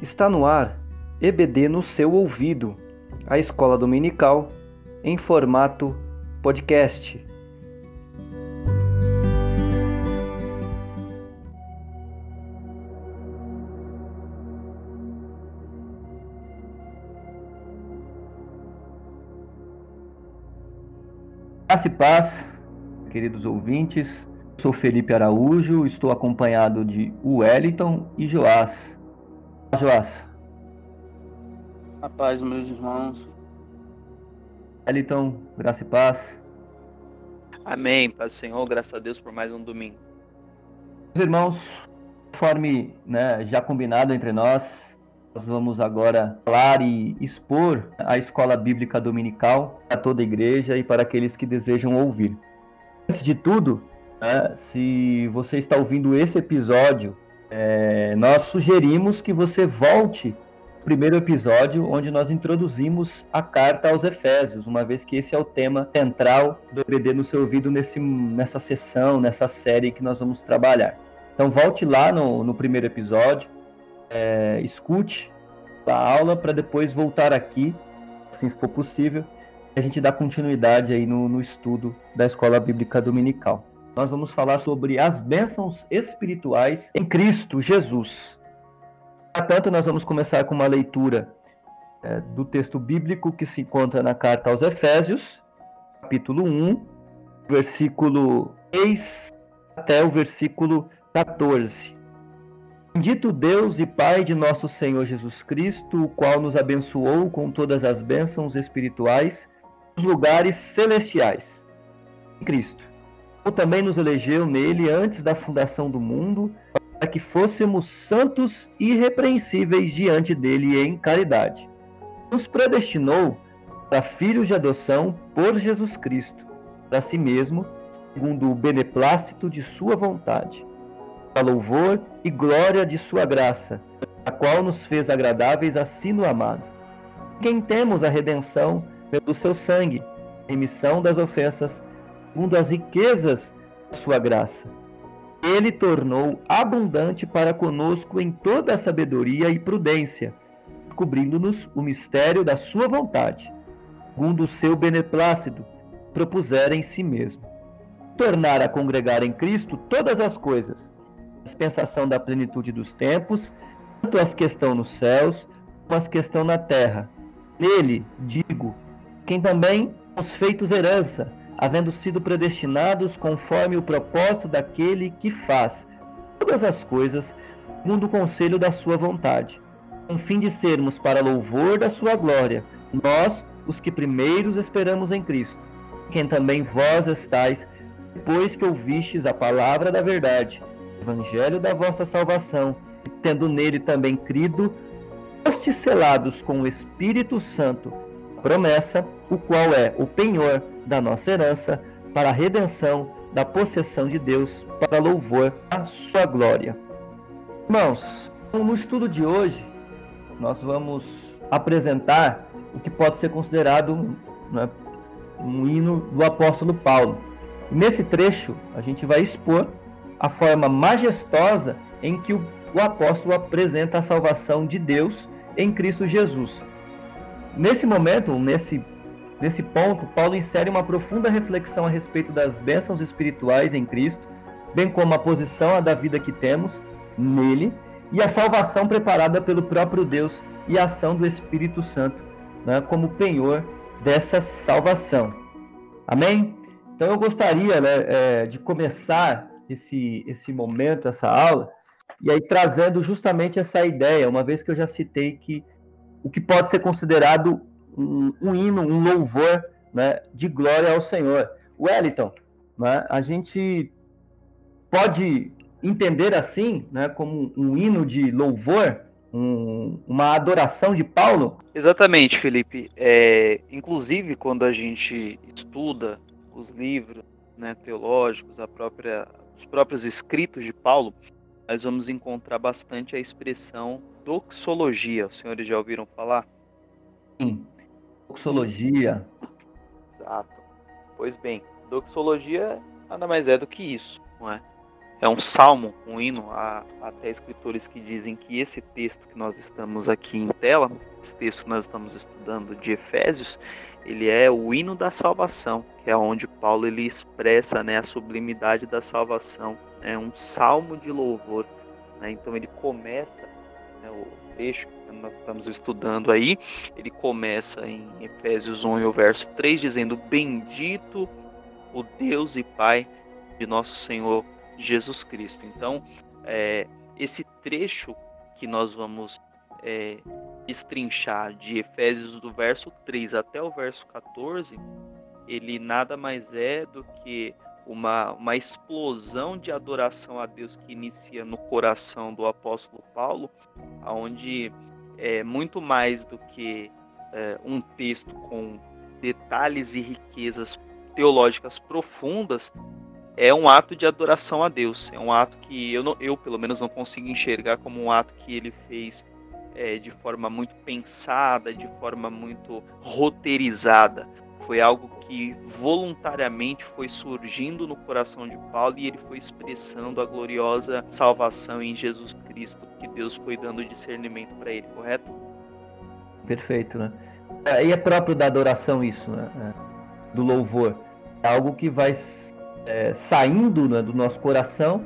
Está no ar EBD no seu ouvido, a escola dominical em formato podcast. Graça e paz, queridos ouvintes. Sou Felipe Araújo, estou acompanhado de Wellington e Joás. Joás. A paz, meus irmãos. Wellington, graça e paz. Amém, paz do Senhor, graças a Deus por mais um domingo. Meus irmãos, conforme né, já combinado entre nós, nós vamos agora falar e expor a escola bíblica dominical para toda a igreja e para aqueles que desejam ouvir. Antes de tudo, né, se você está ouvindo esse episódio, é, nós sugerimos que você volte ao primeiro episódio, onde nós introduzimos a carta aos Efésios, uma vez que esse é o tema central do EBD no seu ouvido nesse, nessa sessão, nessa série que nós vamos trabalhar. Então volte lá no, no primeiro episódio, é, escute a aula para depois voltar aqui, assim se for possível, a gente dá continuidade aí no, no estudo da Escola Bíblica Dominical. Nós vamos falar sobre as bênçãos espirituais em Cristo Jesus. Portanto, nós vamos começar com uma leitura é, do texto bíblico que se encontra na carta aos Efésios, capítulo 1, versículo 6 até o versículo 14. Bendito Deus e Pai de nosso Senhor Jesus Cristo, o qual nos abençoou com todas as bênçãos espirituais nos lugares celestiais. Em Cristo. Também nos elegeu nele antes da fundação do mundo, para que fôssemos santos e irrepreensíveis diante dele em caridade. Nos predestinou para filhos de adoção por Jesus Cristo, para si mesmo, segundo o beneplácito de sua vontade a louvor e glória de sua graça, a qual nos fez agradáveis assim no amado. Quem temos a redenção pelo seu sangue, remissão das ofensas, segundo as riquezas da sua graça. Ele tornou abundante para conosco em toda a sabedoria e prudência, descobrindo-nos o mistério da sua vontade, segundo o seu beneplácito, propusera em si mesmo. Tornar a congregar em Cristo todas as coisas, dispensação da plenitude dos tempos, tanto as que estão nos céus, como as que estão na terra. Nele, digo, quem também os feitos herança, havendo sido predestinados conforme o propósito daquele que faz todas as coisas, segundo o conselho da sua vontade, com fim de sermos para louvor da sua glória, nós, os que primeiros esperamos em Cristo, quem também vós estáis, depois que ouvistes a palavra da verdade, evangelho da vossa salvação, tendo nele também crido, fostes selados com o Espírito Santo, promessa, o qual é o penhor da nossa herança, para a redenção da possessão de Deus, para louvor da sua glória. Irmãos, no estudo de hoje, nós vamos apresentar o que pode ser considerado né, um hino do apóstolo Paulo. Nesse trecho, a gente vai expor a forma majestosa em que o, o apóstolo apresenta a salvação de Deus em Cristo Jesus. Nesse momento, nesse, nesse ponto, Paulo insere uma profunda reflexão a respeito das bênçãos espirituais em Cristo, bem como a posição da vida que temos nele e a salvação preparada pelo próprio Deus e a ação do Espírito Santo né, como penhor dessa salvação. Amém? Então eu gostaria né, é, de começar esse, esse momento, essa aula, e aí trazendo justamente essa ideia, uma vez que eu já citei que o que pode ser considerado um, um hino, um louvor né, de glória ao Senhor. Wellington, né, a gente pode entender assim, né, como um hino de louvor, um, uma adoração de Paulo? Exatamente, Felipe. É, inclusive, quando a gente estuda os livros né, teológicos, a própria os próprios escritos de Paulo, nós vamos encontrar bastante a expressão doxologia. Os senhores já ouviram falar? Sim, doxologia. Exato. Pois bem, doxologia nada mais é do que isso, não é? é um salmo, um hino. Há até escritores que dizem que esse texto que nós estamos aqui em tela, esse texto que nós estamos estudando de Efésios, ele é o hino da salvação, que é onde Paulo ele expressa né, a sublimidade da salvação. É um salmo de louvor. Né? Então ele começa, né, o trecho que nós estamos estudando aí, ele começa em Efésios 1 e o verso 3, dizendo: Bendito o Deus e Pai de nosso Senhor Jesus Cristo. Então, é, esse trecho que nós vamos é, destrinchar de Efésios do verso 3 até o verso 14, ele nada mais é do que uma, uma explosão de adoração a Deus que inicia no coração do apóstolo Paulo, onde é muito mais do que é, um texto com detalhes e riquezas teológicas profundas, é um ato de adoração a Deus. É um ato que eu, não, eu pelo menos, não consigo enxergar como um ato que ele fez é, de forma muito pensada, de forma muito roteirizada. Foi algo que voluntariamente foi surgindo no coração de Paulo e ele foi expressando a gloriosa salvação em Jesus Cristo que Deus foi dando discernimento para ele, correto? Perfeito, né? É, e é próprio da adoração isso, né? É, do louvor. É algo que vai é, saindo né, do nosso coração,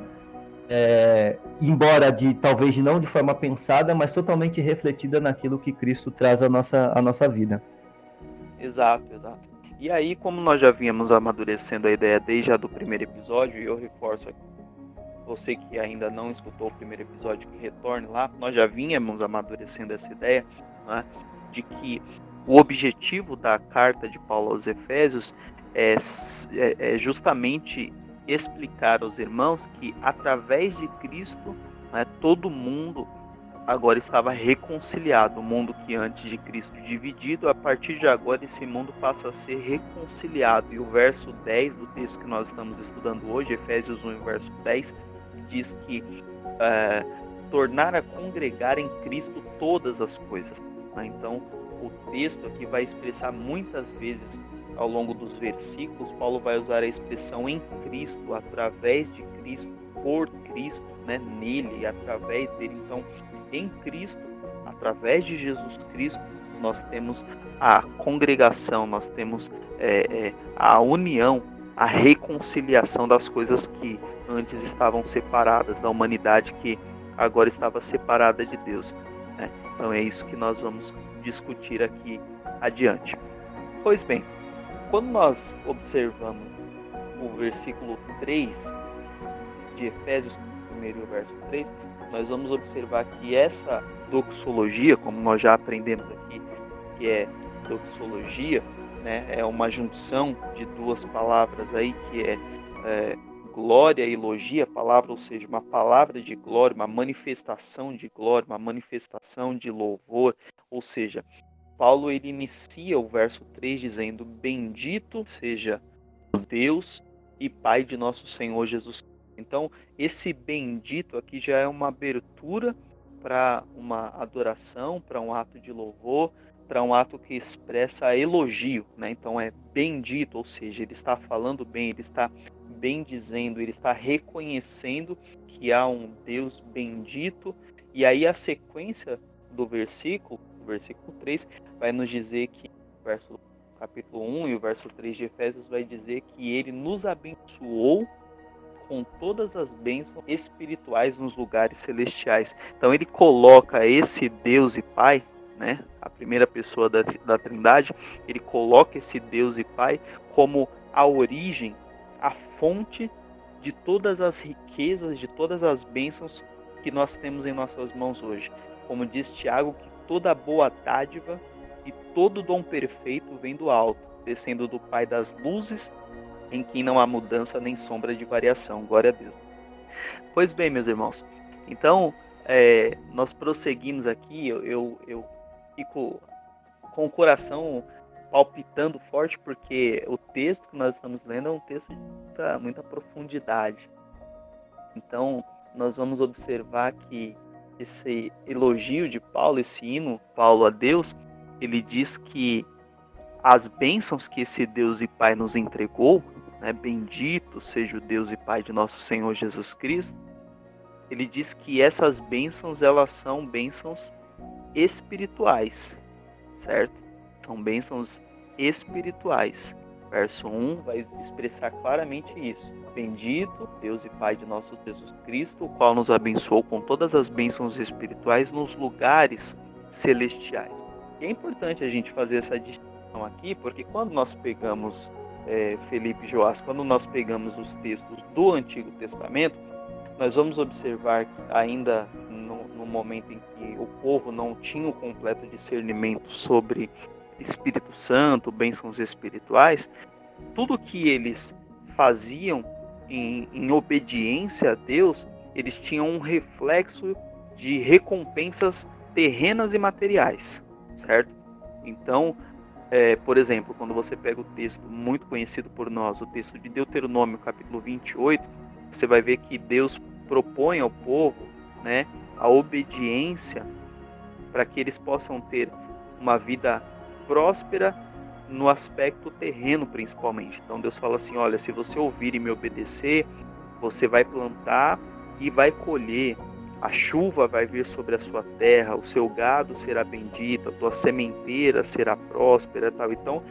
é, embora de talvez não de forma pensada, mas totalmente refletida naquilo que Cristo traz à nossa, à nossa vida. Exato, exato. E aí, como nós já vínhamos amadurecendo a ideia desde a do primeiro episódio, e eu reforço aqui, você que ainda não escutou o primeiro episódio, que retorne lá, nós já vínhamos amadurecendo essa ideia né, de que o objetivo da carta de Paulo aos Efésios é, é, é justamente explicar aos irmãos que através de Cristo né, todo mundo agora estava reconciliado. O mundo que antes de Cristo dividido, a partir de agora esse mundo passa a ser reconciliado. E o verso 10 do texto que nós estamos estudando hoje, Efésios 1, verso 10, diz que é, tornar a congregar em Cristo todas as coisas. Né? Então, o texto aqui vai expressar muitas vezes ao longo dos versículos, Paulo vai usar a expressão em Cristo, através de Cristo, por Cristo, né, nele, através dele. Então, em Cristo, através de Jesus Cristo, nós temos a congregação, nós temos é, é, a união, a reconciliação das coisas que antes estavam separadas, da humanidade que agora estava separada de Deus. Né? Então é isso que nós vamos discutir aqui adiante. Pois bem, quando nós observamos o versículo 3 de Efésios, primeiro verso 3, nós vamos observar que essa doxologia, como nós já aprendemos aqui, que é doxologia, né, é uma junção de duas palavras aí, que é, é glória e elogia, palavra, ou seja, uma palavra de glória, uma manifestação de glória, uma manifestação de louvor, ou seja, Paulo ele inicia o verso 3 dizendo: Bendito seja Deus e Pai de nosso Senhor Jesus. Então, esse bendito aqui já é uma abertura para uma adoração, para um ato de louvor, para um ato que expressa elogio, né? Então é bendito, ou seja, ele está falando bem, ele está bendizendo, ele está reconhecendo que há um Deus bendito. E aí a sequência do versículo o versículo 3 vai nos dizer que, verso capítulo 1 e o verso 3 de Efésios vai dizer que ele nos abençoou com todas as bênçãos espirituais nos lugares celestiais. Então ele coloca esse Deus e Pai, né, a primeira pessoa da, da Trindade, ele coloca esse Deus e Pai como a origem, a fonte de todas as riquezas, de todas as bênçãos que nós temos em nossas mãos hoje. Como diz Tiago, que toda boa dádiva e todo dom perfeito vem do alto, descendo do Pai das luzes, em quem não há mudança nem sombra de variação. Glória a Deus. Pois bem, meus irmãos, então é, nós prosseguimos aqui. Eu, eu, eu fico com o coração palpitando forte, porque o texto que nós estamos lendo é um texto de muita, muita profundidade. Então, nós vamos observar que esse elogio de Paulo, esse hino Paulo a Deus, ele diz que as bênçãos que esse Deus e Pai nos entregou, né, bendito seja o Deus e Pai de nosso Senhor Jesus Cristo, ele diz que essas bênçãos elas são bênçãos espirituais, certo? São bênçãos espirituais. Verso 1 vai expressar claramente isso. Bendito Deus e Pai de nosso Jesus Cristo, o qual nos abençoou com todas as bênçãos espirituais nos lugares celestiais. E é importante a gente fazer essa distinção aqui, porque quando nós pegamos é, Felipe Joás, quando nós pegamos os textos do Antigo Testamento, nós vamos observar que ainda no, no momento em que o povo não tinha o completo discernimento sobre Espírito Santo, bênçãos espirituais, tudo que eles faziam em, em obediência a Deus, eles tinham um reflexo de recompensas terrenas e materiais, certo? Então, é, por exemplo, quando você pega o texto muito conhecido por nós, o texto de Deuteronômio, capítulo 28, você vai ver que Deus propõe ao povo né, a obediência para que eles possam ter uma vida próspera no aspecto terreno, principalmente. Então Deus fala assim: olha, se você ouvir e me obedecer, você vai plantar e vai colher. A chuva vai vir sobre a sua terra, o seu gado será bendito, a tua sementeira será próspera, tal. Então,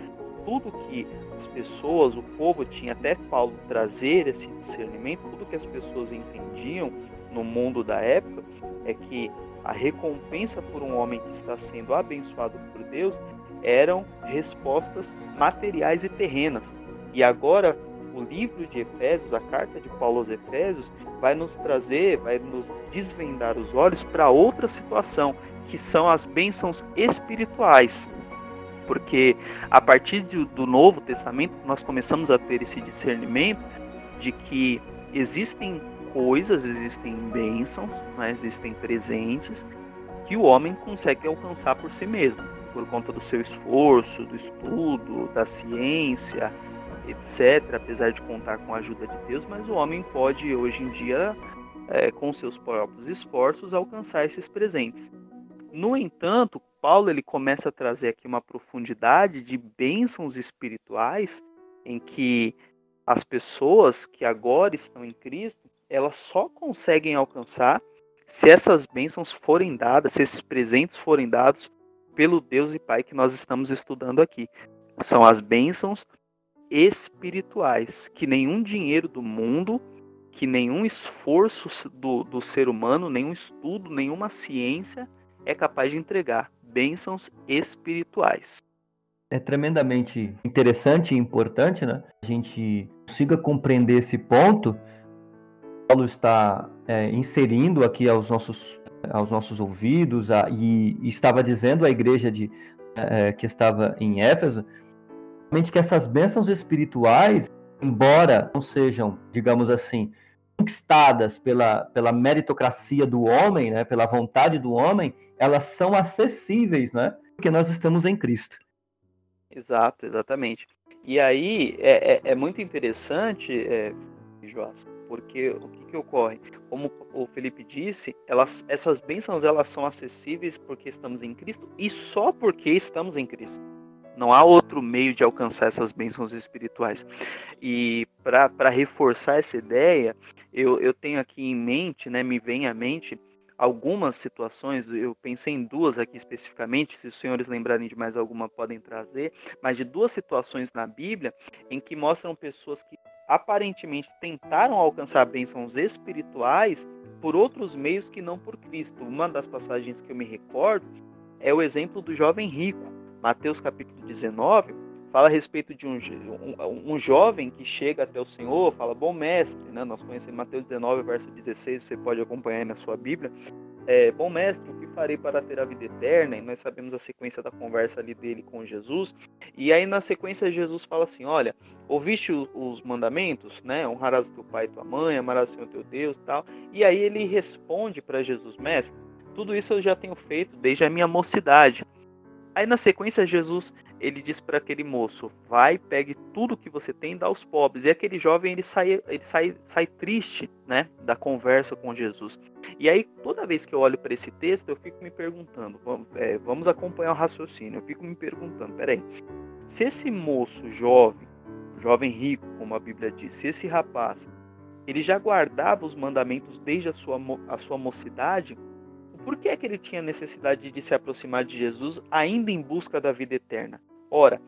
tudo que as pessoas, o povo tinha até Paulo trazer esse discernimento, tudo que as pessoas entendiam no mundo da época é que a recompensa por um homem que está sendo abençoado por Deus eram respostas materiais e terrenas. E agora o livro de Efésios, a carta de Paulo aos Efésios, vai nos trazer, vai nos desvendar os olhos para outra situação, que são as bênçãos espirituais. Porque a partir do Novo Testamento nós começamos a ter esse discernimento de que existem coisas, existem bênçãos, né, existem presentes que o homem consegue alcançar por si mesmo por conta do seu esforço, do estudo, da ciência, etc., apesar de contar com a ajuda de Deus, mas o homem pode hoje em dia, é, com seus próprios esforços, alcançar esses presentes. No entanto, Paulo ele começa a trazer aqui uma profundidade de bênçãos espirituais em que as pessoas que agora estão em Cristo, elas só conseguem alcançar se essas bênçãos forem dadas, se esses presentes forem dados pelo Deus e Pai que nós estamos estudando aqui. São as bênçãos espirituais, que nenhum dinheiro do mundo, que nenhum esforço do, do ser humano, nenhum estudo, nenhuma ciência é capaz de entregar. Bênçãos espirituais. É tremendamente interessante e importante, né? A gente consiga compreender esse ponto. Paulo está é, inserindo aqui aos nossos aos nossos ouvidos a, e, e, estava dizendo à igreja de, é, que estava em Éfeso que essas bênçãos espirituais, embora não sejam, digamos assim, conquistadas pela, pela meritocracia do homem, né, pela vontade do homem, elas são acessíveis, né, porque nós estamos em Cristo. Exato, exatamente. E aí é, é, é muito interessante, é, Joás, porque o que, que ocorre? Como o Felipe disse, elas, essas bênçãos elas são acessíveis porque estamos em Cristo e só porque estamos em Cristo. Não há outro meio de alcançar essas bênçãos espirituais. E para reforçar essa ideia, eu, eu tenho aqui em mente, né, me vem à mente algumas situações, eu pensei em duas aqui especificamente, se os senhores lembrarem de mais alguma podem trazer, mas de duas situações na Bíblia em que mostram pessoas que aparentemente tentaram alcançar bênçãos espirituais por outros meios que não por Cristo. Uma das passagens que eu me recordo é o exemplo do jovem rico. Mateus capítulo 19 fala a respeito de um, um, um jovem que chega até o Senhor, fala, bom mestre, né? nós conhecemos Mateus 19, verso 16, você pode acompanhar na sua Bíblia, é, bom mestre, o que farei para ter a vida eterna? E nós sabemos a sequência da conversa ali dele com Jesus. E aí na sequência Jesus fala assim, olha, ouviste os mandamentos, né? Honrarás o teu pai e tua mãe, amarás o Senhor teu Deus tal. E aí ele responde para Jesus, mestre, tudo isso eu já tenho feito desde a minha mocidade. Aí na sequência Jesus ele diz para aquele moço: vai, pegue tudo que você tem dá aos pobres. E aquele jovem ele sai, ele sai, sai triste, né, da conversa com Jesus. E aí toda vez que eu olho para esse texto eu fico me perguntando, vamos, é, vamos acompanhar o raciocínio. Eu fico me perguntando, peraí, se esse moço jovem jovem rico, como a Bíblia diz, se esse rapaz ele já guardava os mandamentos desde a sua, a sua mocidade, por que é que ele tinha necessidade de se aproximar de Jesus ainda em busca da vida eterna? Ora,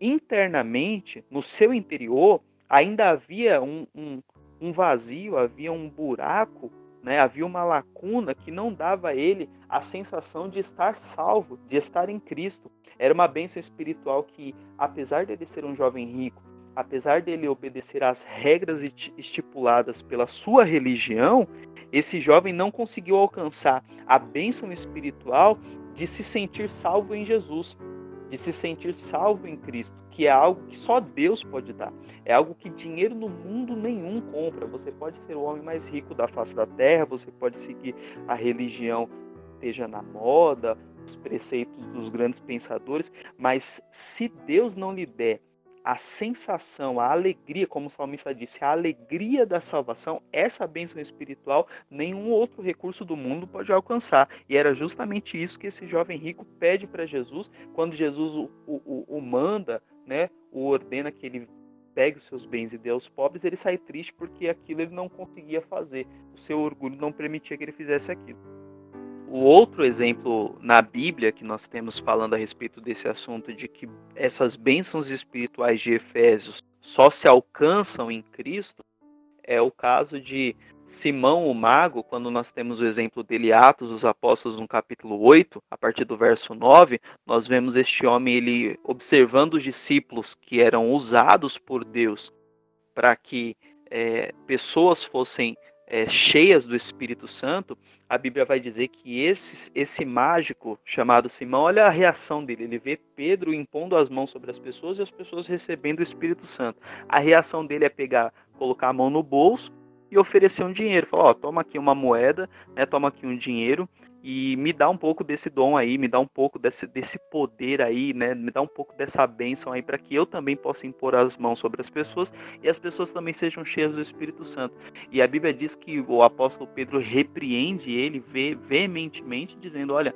internamente, no seu interior, ainda havia um, um, um vazio, havia um buraco, né? havia uma lacuna que não dava a ele a sensação de estar salvo, de estar em Cristo. Era uma bênção espiritual que, apesar de ele ser um jovem rico, apesar dele obedecer às regras estipuladas pela sua religião, esse jovem não conseguiu alcançar a bênção espiritual de se sentir salvo em Jesus, de se sentir salvo em Cristo, que é algo que só Deus pode dar. É algo que dinheiro no mundo nenhum compra. Você pode ser o homem mais rico da face da terra, você pode seguir a religião esteja na moda, os preceitos dos grandes pensadores, mas se Deus não lhe der a sensação, a alegria, como o salmista disse, a alegria da salvação, essa bênção espiritual, nenhum outro recurso do mundo pode alcançar. E era justamente isso que esse jovem rico pede para Jesus, quando Jesus o, o, o, manda, né, o ordena que ele pegue os seus bens e dê aos pobres, ele sai triste porque aquilo ele não conseguia fazer. O seu orgulho não permitia que ele fizesse aquilo. O outro exemplo na Bíblia que nós temos falando a respeito desse assunto de que essas bênçãos espirituais de Efésios só se alcançam em Cristo é o caso de Simão o Mago, quando nós temos o exemplo dele, Atos dos Apóstolos, no capítulo 8, a partir do verso 9, nós vemos este homem ele observando os discípulos que eram usados por Deus para que é, pessoas fossem é, cheias do Espírito Santo, a Bíblia vai dizer que esse, esse mágico chamado Simão, olha a reação dele. Ele vê Pedro impondo as mãos sobre as pessoas e as pessoas recebendo o Espírito Santo. A reação dele é pegar, colocar a mão no bolso e oferecer um dinheiro. Falar, ó, toma aqui uma moeda, né, toma aqui um dinheiro e me dá um pouco desse dom aí, me dá um pouco desse, desse poder aí, né? Me dá um pouco dessa bênção aí para que eu também possa impor as mãos sobre as pessoas e as pessoas também sejam cheias do Espírito Santo. E a Bíblia diz que o apóstolo Pedro repreende ele veementemente, dizendo: Olha,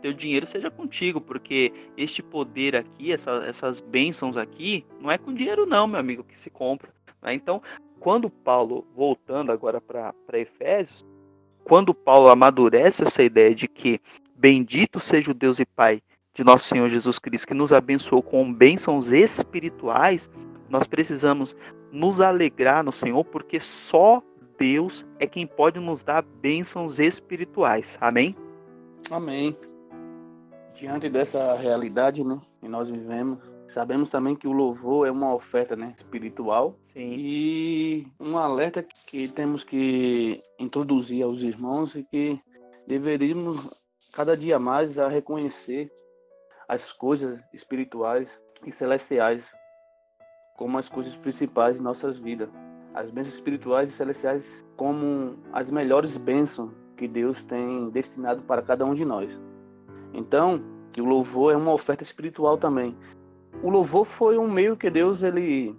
teu dinheiro seja contigo, porque este poder aqui, essa, essas bênçãos aqui, não é com dinheiro, não, meu amigo, que se compra. Né? Então, quando Paulo, voltando agora para Efésios, quando Paulo amadurece essa ideia de que bendito seja o Deus e Pai de nosso Senhor Jesus Cristo, que nos abençoou com bênçãos espirituais, nós precisamos nos alegrar no Senhor, porque só Deus é quem pode nos dar bênçãos espirituais. Amém? Amém. Diante dessa realidade né, que nós vivemos, Sabemos também que o louvor é uma oferta né, espiritual Sim. e um alerta que temos que introduzir aos irmãos e que deveríamos cada dia mais a reconhecer as coisas espirituais e celestiais como as coisas principais de nossas vidas. As bênçãos espirituais e celestiais como as melhores bênçãos que Deus tem destinado para cada um de nós. Então, que o louvor é uma oferta espiritual também o louvor foi um meio que Deus ele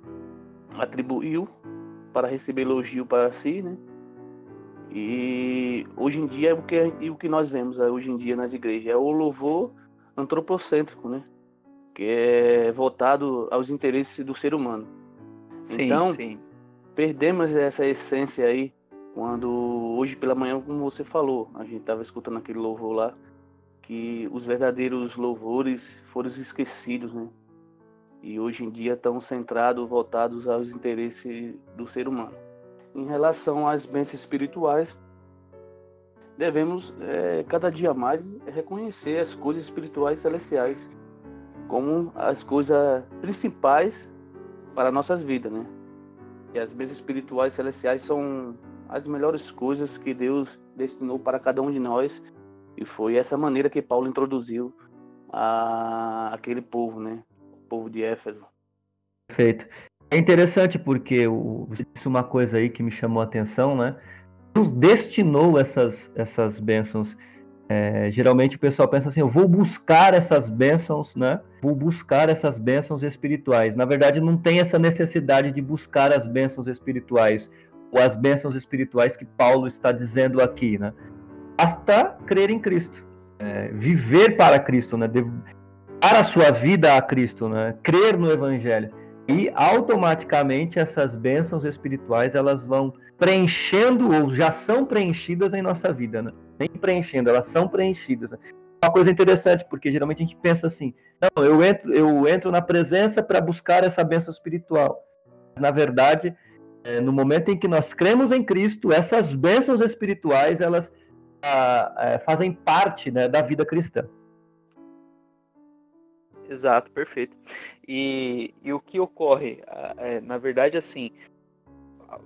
atribuiu para receber elogio para si, né? E hoje em dia é o que, o que nós vemos é, hoje em dia nas igrejas é o louvor antropocêntrico, né? Que é voltado aos interesses do ser humano. Sim, então, sim. perdemos essa essência aí quando hoje pela manhã, como você falou, a gente estava escutando aquele louvor lá, que os verdadeiros louvores foram esquecidos, né? E hoje em dia estão centrados, voltados aos interesses do ser humano. Em relação às bênçãos espirituais, devemos é, cada dia mais reconhecer as coisas espirituais celestiais como as coisas principais para nossas vidas, né? E as bênçãos espirituais celestiais são as melhores coisas que Deus destinou para cada um de nós e foi essa maneira que Paulo introduziu a aquele povo, né? Povo de Éfeso. Perfeito. É interessante porque o, disse uma coisa aí que me chamou a atenção, né? Deus destinou essas, essas bênçãos. É, geralmente o pessoal pensa assim, eu vou buscar essas bênçãos, né? Vou buscar essas bênçãos espirituais. Na verdade, não tem essa necessidade de buscar as bênçãos espirituais ou as bênçãos espirituais que Paulo está dizendo aqui, né? Basta crer em Cristo, é, viver para Cristo, né? Dar a sua vida a Cristo, né? crer no Evangelho. E automaticamente essas bênçãos espirituais elas vão preenchendo ou já são preenchidas em nossa vida, né? Nem preenchendo, elas são preenchidas. Né? Uma coisa interessante, porque geralmente a gente pensa assim: não, eu entro, eu entro na presença para buscar essa bênção espiritual. Na verdade, é, no momento em que nós cremos em Cristo, essas bênçãos espirituais elas ah, é, fazem parte né, da vida cristã. Exato, perfeito. E, e o que ocorre, é, na verdade, assim,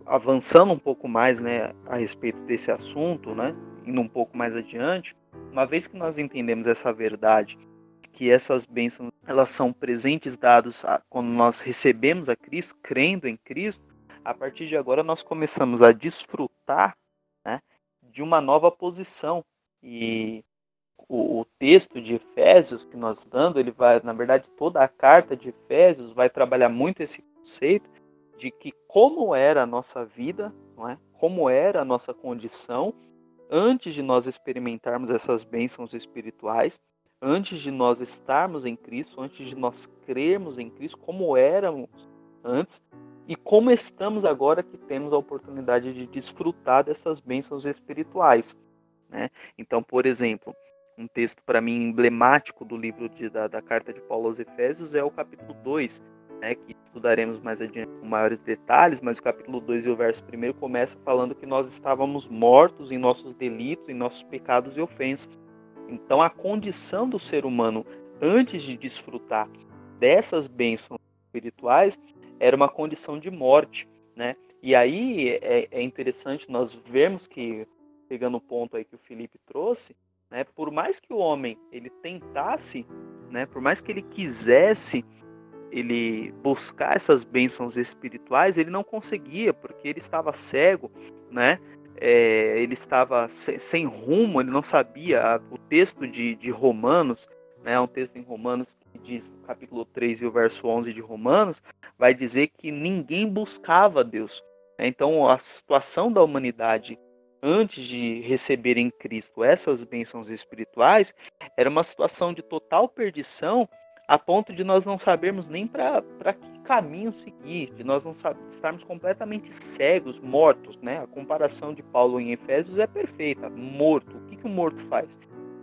avançando um pouco mais, né, a respeito desse assunto, né, indo um pouco mais adiante, uma vez que nós entendemos essa verdade, que essas bênçãos elas são presentes dados a, quando nós recebemos a Cristo, crendo em Cristo, a partir de agora nós começamos a desfrutar né, de uma nova posição e o, o, texto de Efésios que nós dando, ele vai, na verdade, toda a carta de Efésios vai trabalhar muito esse conceito de que como era a nossa vida, não é? Como era a nossa condição antes de nós experimentarmos essas bênçãos espirituais, antes de nós estarmos em Cristo, antes de nós crermos em Cristo, como éramos antes e como estamos agora que temos a oportunidade de desfrutar dessas bênçãos espirituais. Né? Então, por exemplo, um texto para mim emblemático do livro de, da, da, carta de Paulo aos Efésios é o capítulo 2, né, que estudaremos mais adiante com maiores detalhes, mas o capítulo 2 e o verso 1 começa falando que nós estávamos mortos em nossos delitos, em nossos pecados e ofensas. Então a condição do ser humano antes de desfrutar dessas bênçãos espirituais era uma condição de morte, né? E aí é, é interessante nós vermos que, pegando o ponto aí que o Felipe trouxe, né? Por mais que o homem ele tentasse, né? Por mais que ele quisesse ele buscar essas bênçãos espirituais, ele não conseguia porque ele estava cego, né? É, ele estava sem, rumo, ele não sabia. O texto de, de Romanos, né, um texto em Romanos que diz, capítulo 3 e o verso 11 de Romanos, vai dizer que ninguém buscava Deus. Então, a situação da humanidade antes de receber em Cristo essas bênçãos espirituais, era uma situação de total perdição, a ponto de nós não sabermos nem para que caminho seguir, de nós não estarmos completamente cegos, mortos, né? A comparação de Paulo em Efésios é perfeita, morto. O que, que o morto faz?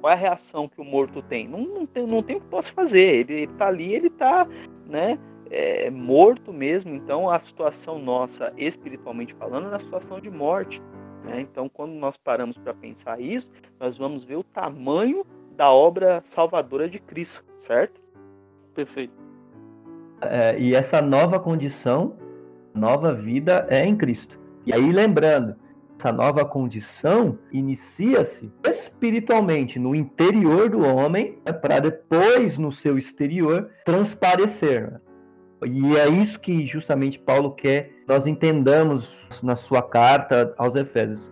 Qual é a reação que o morto tem? Não, não, tem, não tem o que possa fazer. Ele, está ali, ele está, né? É, morto mesmo. Então, a situação nossa, espiritualmente falando, é uma situação de morte. Né? Então, quando nós paramos para pensar isso, nós vamos ver o tamanho da obra salvadora de Cristo, certo? Perfeito. É, e essa nova condição, nova vida é em Cristo. E aí, lembrando, essa nova condição inicia-se espiritualmente no interior do homem, né, para depois, no seu exterior, transparecer. Né? E é isso que justamente Paulo quer nós entendamos na sua carta aos Efésios.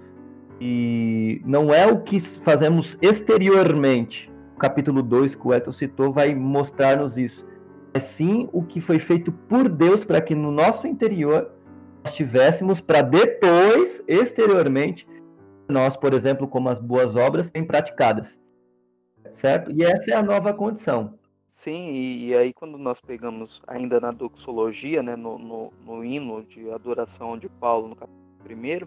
E não é o que fazemos exteriormente. O capítulo 2 que o Eto citou vai mostrar-nos isso. É sim o que foi feito por Deus para que no nosso interior nós tivéssemos para depois, exteriormente, nós, por exemplo, como as boas obras, bem praticadas. Certo? E essa é a nova condição. Sim, e, e, aí quando nós pegamos ainda na doxologia, né, no, no, no, hino de adoração de Paulo, no capítulo 1,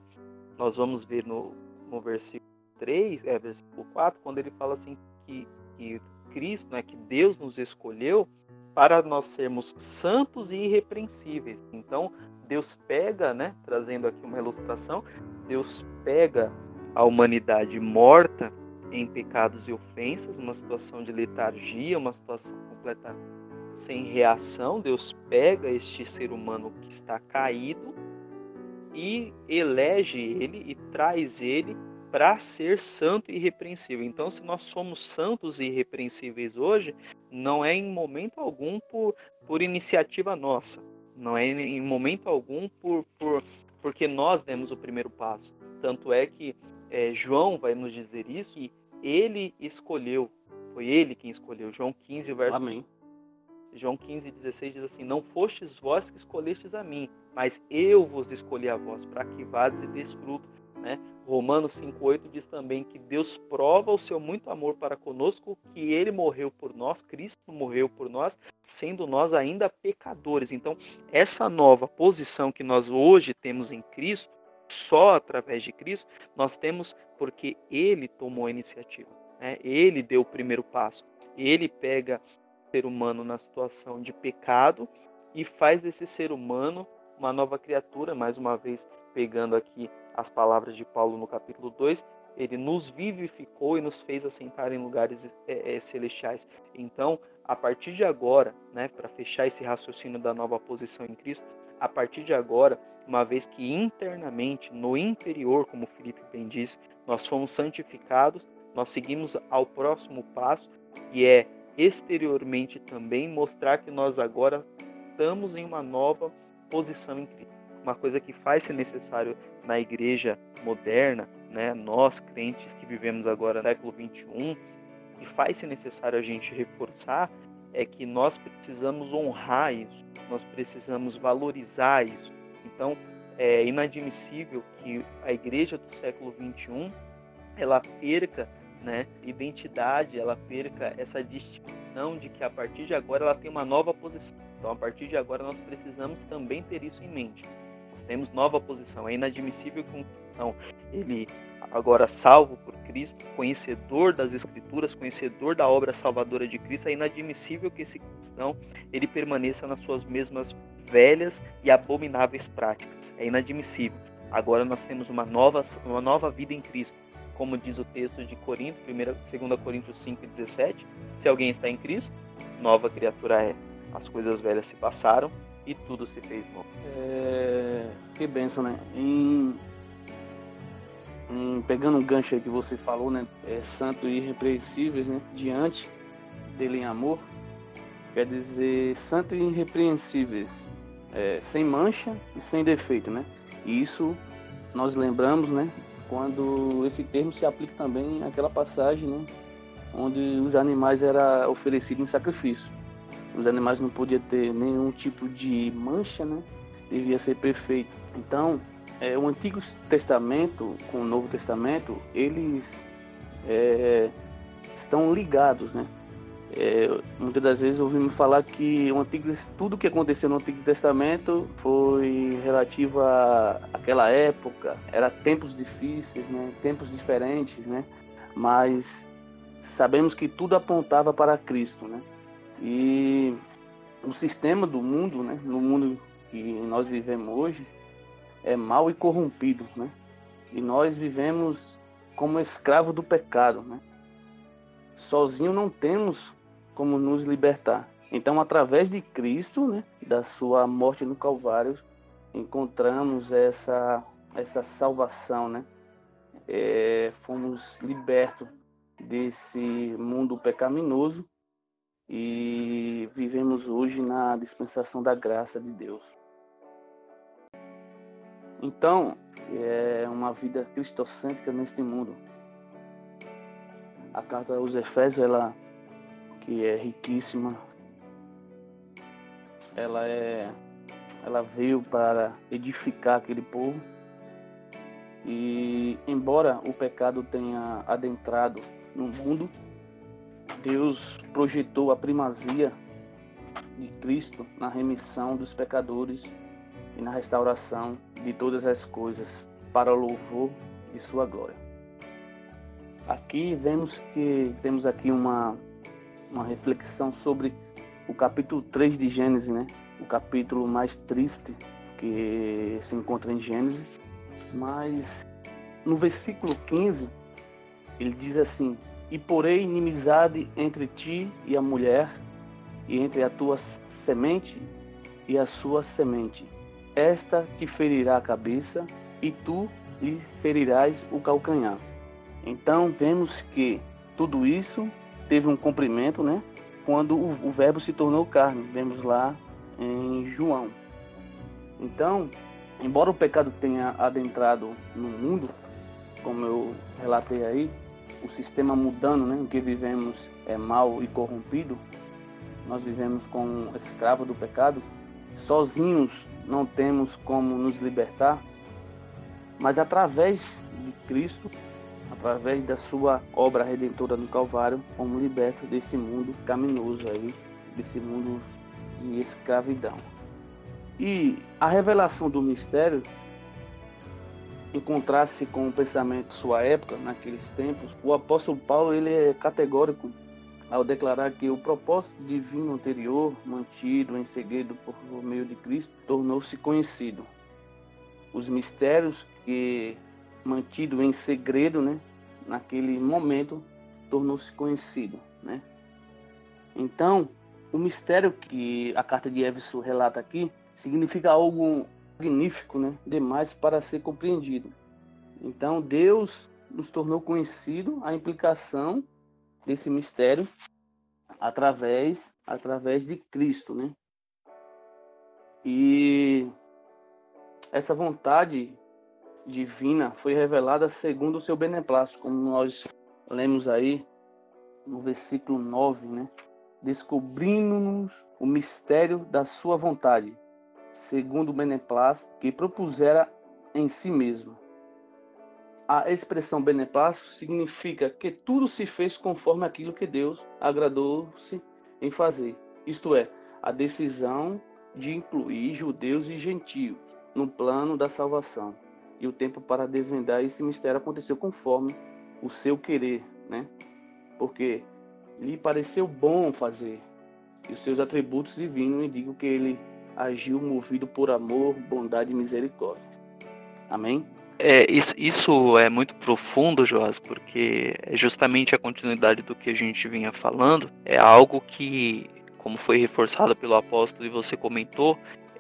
nós vamos ver no, no versículo 3, é, versículo 4, quando ele fala assim que, que Cristo, né, que Deus nos escolheu para nós sermos santos e irrepreensíveis. Então, Deus pega, né, trazendo aqui uma ilustração, Deus pega a humanidade morta em pecados e ofensas, uma situação de letargia, uma situação completa sem reação. Deus pega este ser humano que está caído e elege ele e traz ele para ser santo e irrepreensível. Então, se nós somos santos e irrepreensíveis hoje, não é em momento algum por, por iniciativa nossa, não é em momento algum por, por porque nós demos o primeiro passo. Tanto é que é, João vai nos dizer isso, que ele escolheu, foi ele quem escolheu. João 15, verso. Amém. João 15, 16 diz assim: Não fostes vós que escolhestes a mim, mas eu vos escolhi a vós, para que vades e deis fruto, né? Romanos 5,8 diz também que Deus prova o seu muito amor para conosco, que ele morreu por nós, Cristo morreu por nós, sendo nós ainda pecadores. Então, essa nova posição que nós hoje temos em Cristo, só através de Cristo, nós temos porque ele tomou a iniciativa. Né? Ele deu o primeiro passo. Ele pega o ser humano na situação de pecado e faz desse ser humano uma nova criatura, mais uma vez pegando aqui as palavras de Paulo no capítulo 2, ele nos vivificou e nos fez assentar em lugares é, é, celestiais. Então, a partir de agora, né, para fechar esse raciocínio da nova posição em Cristo, a partir de agora, uma vez que internamente, no interior, como Felipe bem disse, nós fomos santificados, nós seguimos ao próximo passo, que é exteriormente também mostrar que nós agora estamos em uma nova posição em Cristo. Uma coisa que faz ser necessário na igreja moderna, né, nós crentes que vivemos agora no século 21, e faz ser necessário a gente reforçar é que nós precisamos honrar isso, nós precisamos valorizar isso. Então, é inadmissível que a igreja do século 21 ela perca né, identidade, ela perca essa distinção de que a partir de agora ela tem uma nova posição. Então, a partir de agora, nós precisamos também ter isso em mente temos nova posição. É inadmissível que um cristão, ele agora salvo por Cristo, conhecedor das Escrituras, conhecedor da obra salvadora de Cristo, é inadmissível que esse cristão ele permaneça nas suas mesmas velhas e abomináveis práticas. É inadmissível. Agora nós temos uma nova, uma nova vida em Cristo. Como diz o texto de Corinto, 2 Coríntios 5 e 17, se alguém está em Cristo, nova criatura é. As coisas velhas se passaram, e tudo se fez bom. É... Que benção, né? Em... em... pegando um gancho aí que você falou, né? É santo e irrepreensíveis, né? Diante dele em amor, quer dizer santo e irrepreensíveis, é, sem mancha e sem defeito, né? E isso nós lembramos, né? Quando esse termo se aplica também àquela passagem, né? Onde os animais eram oferecidos em sacrifício os animais não podiam ter nenhum tipo de mancha, né? Devia ser perfeito. Então, é, o Antigo Testamento com o Novo Testamento, eles é, estão ligados, né? É, muitas das vezes ouvimos falar que o Antigo, tudo que aconteceu no Antigo Testamento foi relativo à aquela época, era tempos difíceis, né? tempos diferentes, né? mas sabemos que tudo apontava para Cristo. Né? E o sistema do mundo, né, no mundo que nós vivemos hoje, é mal e corrompido, né? E nós vivemos como escravo do pecado, né? Sozinho não temos como nos libertar. Então, através de Cristo, né, da sua morte no Calvário, encontramos essa essa salvação, né? É, fomos libertos desse mundo pecaminoso e vivemos hoje na dispensação da graça de Deus. Então, é uma vida cristocêntrica neste mundo. A carta aos Efésios, ela que é riquíssima, ela é ela veio para edificar aquele povo. E embora o pecado tenha adentrado no mundo, Deus projetou a primazia de Cristo na remissão dos pecadores e na restauração de todas as coisas para o louvor de sua glória. Aqui vemos que temos aqui uma, uma reflexão sobre o capítulo 3 de Gênesis, né? O capítulo mais triste que se encontra em Gênesis, mas no versículo 15 ele diz assim: e porei inimizade entre ti e a mulher, e entre a tua semente e a sua semente. Esta te ferirá a cabeça, e tu lhe ferirás o calcanhar. Então vemos que tudo isso teve um cumprimento, né? Quando o, o verbo se tornou carne, vemos lá em João. Então, embora o pecado tenha adentrado no mundo, como eu relatei aí, o sistema mudando, né, em que vivemos é mal e corrompido, nós vivemos como escravo do pecado, sozinhos não temos como nos libertar, mas através de Cristo, através da sua obra redentora no Calvário, como liberto desse mundo caminoso aí, desse mundo de escravidão. E a revelação do mistério, em contraste com o pensamento de sua época, naqueles tempos, o apóstolo Paulo ele é categórico ao declarar que o propósito divino anterior, mantido em segredo por meio de Cristo, tornou-se conhecido. Os mistérios que mantido em segredo, né, naquele momento, tornou-se conhecido, né? Então, o mistério que a carta de Éfeso relata aqui significa algo magnífico, né? Demais para ser compreendido. Então, Deus nos tornou conhecido a implicação desse mistério através através de Cristo, né? E essa vontade divina foi revelada segundo o seu beneplácito, como nós lemos aí no versículo 9, né? Descobrindo-nos o mistério da sua vontade, segundo o beneplácito que propusera em si mesmo a expressão beneplácito significa que tudo se fez conforme aquilo que Deus agradou-se em fazer. Isto é, a decisão de incluir judeus e gentios no plano da salvação. E o tempo para desvendar esse mistério aconteceu conforme o seu querer, né? Porque lhe pareceu bom fazer. E os seus atributos divinos indicam que ele agiu movido por amor, bondade e misericórdia. Amém? É, isso, isso é muito profundo, Joás, porque é justamente a continuidade do que a gente vinha falando. É algo que, como foi reforçado pelo apóstolo e você comentou,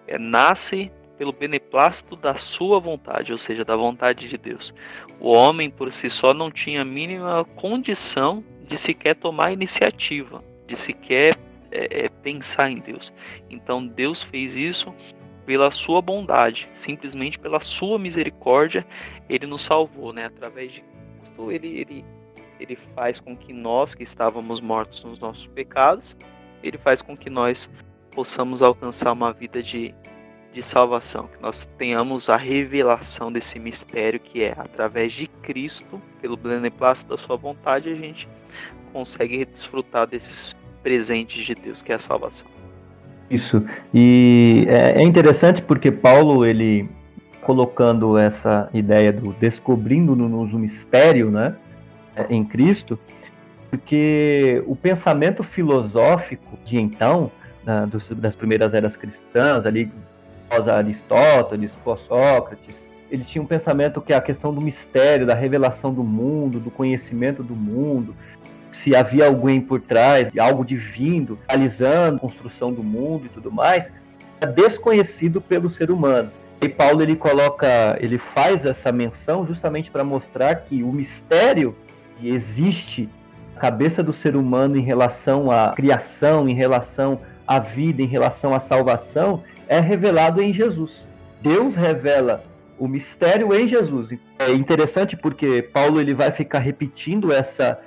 é, nasce pelo beneplácito da sua vontade, ou seja, da vontade de Deus. O homem por si só não tinha a mínima condição de sequer tomar iniciativa, de sequer é, é pensar em Deus. Então Deus fez isso pela sua bondade, simplesmente pela sua misericórdia, ele nos salvou, né? Através de Cristo, ele, ele, ele faz com que nós que estávamos mortos nos nossos pecados, ele faz com que nós possamos alcançar uma vida de, de salvação, que nós tenhamos a revelação desse mistério que é através de Cristo, pelo beneplácito da sua vontade, a gente consegue desfrutar desses presentes de Deus, que é a salvação. Isso. E é, é interessante porque Paulo, ele colocando essa ideia do descobrindo-nos o mistério, né, é, em Cristo, porque o pensamento filosófico de então, das primeiras eras cristãs, ali pós Aristóteles, pós Sócrates, eles tinham um pensamento que a questão do mistério, da revelação do mundo, do conhecimento do mundo, se havia alguém por trás, algo divino, realizando a construção do mundo e tudo mais, é desconhecido pelo ser humano. E Paulo ele coloca, ele faz essa menção justamente para mostrar que o mistério que existe na cabeça do ser humano em relação à criação, em relação à vida, em relação à salvação, é revelado em Jesus. Deus revela o mistério em Jesus. É interessante porque Paulo ele vai ficar repetindo essa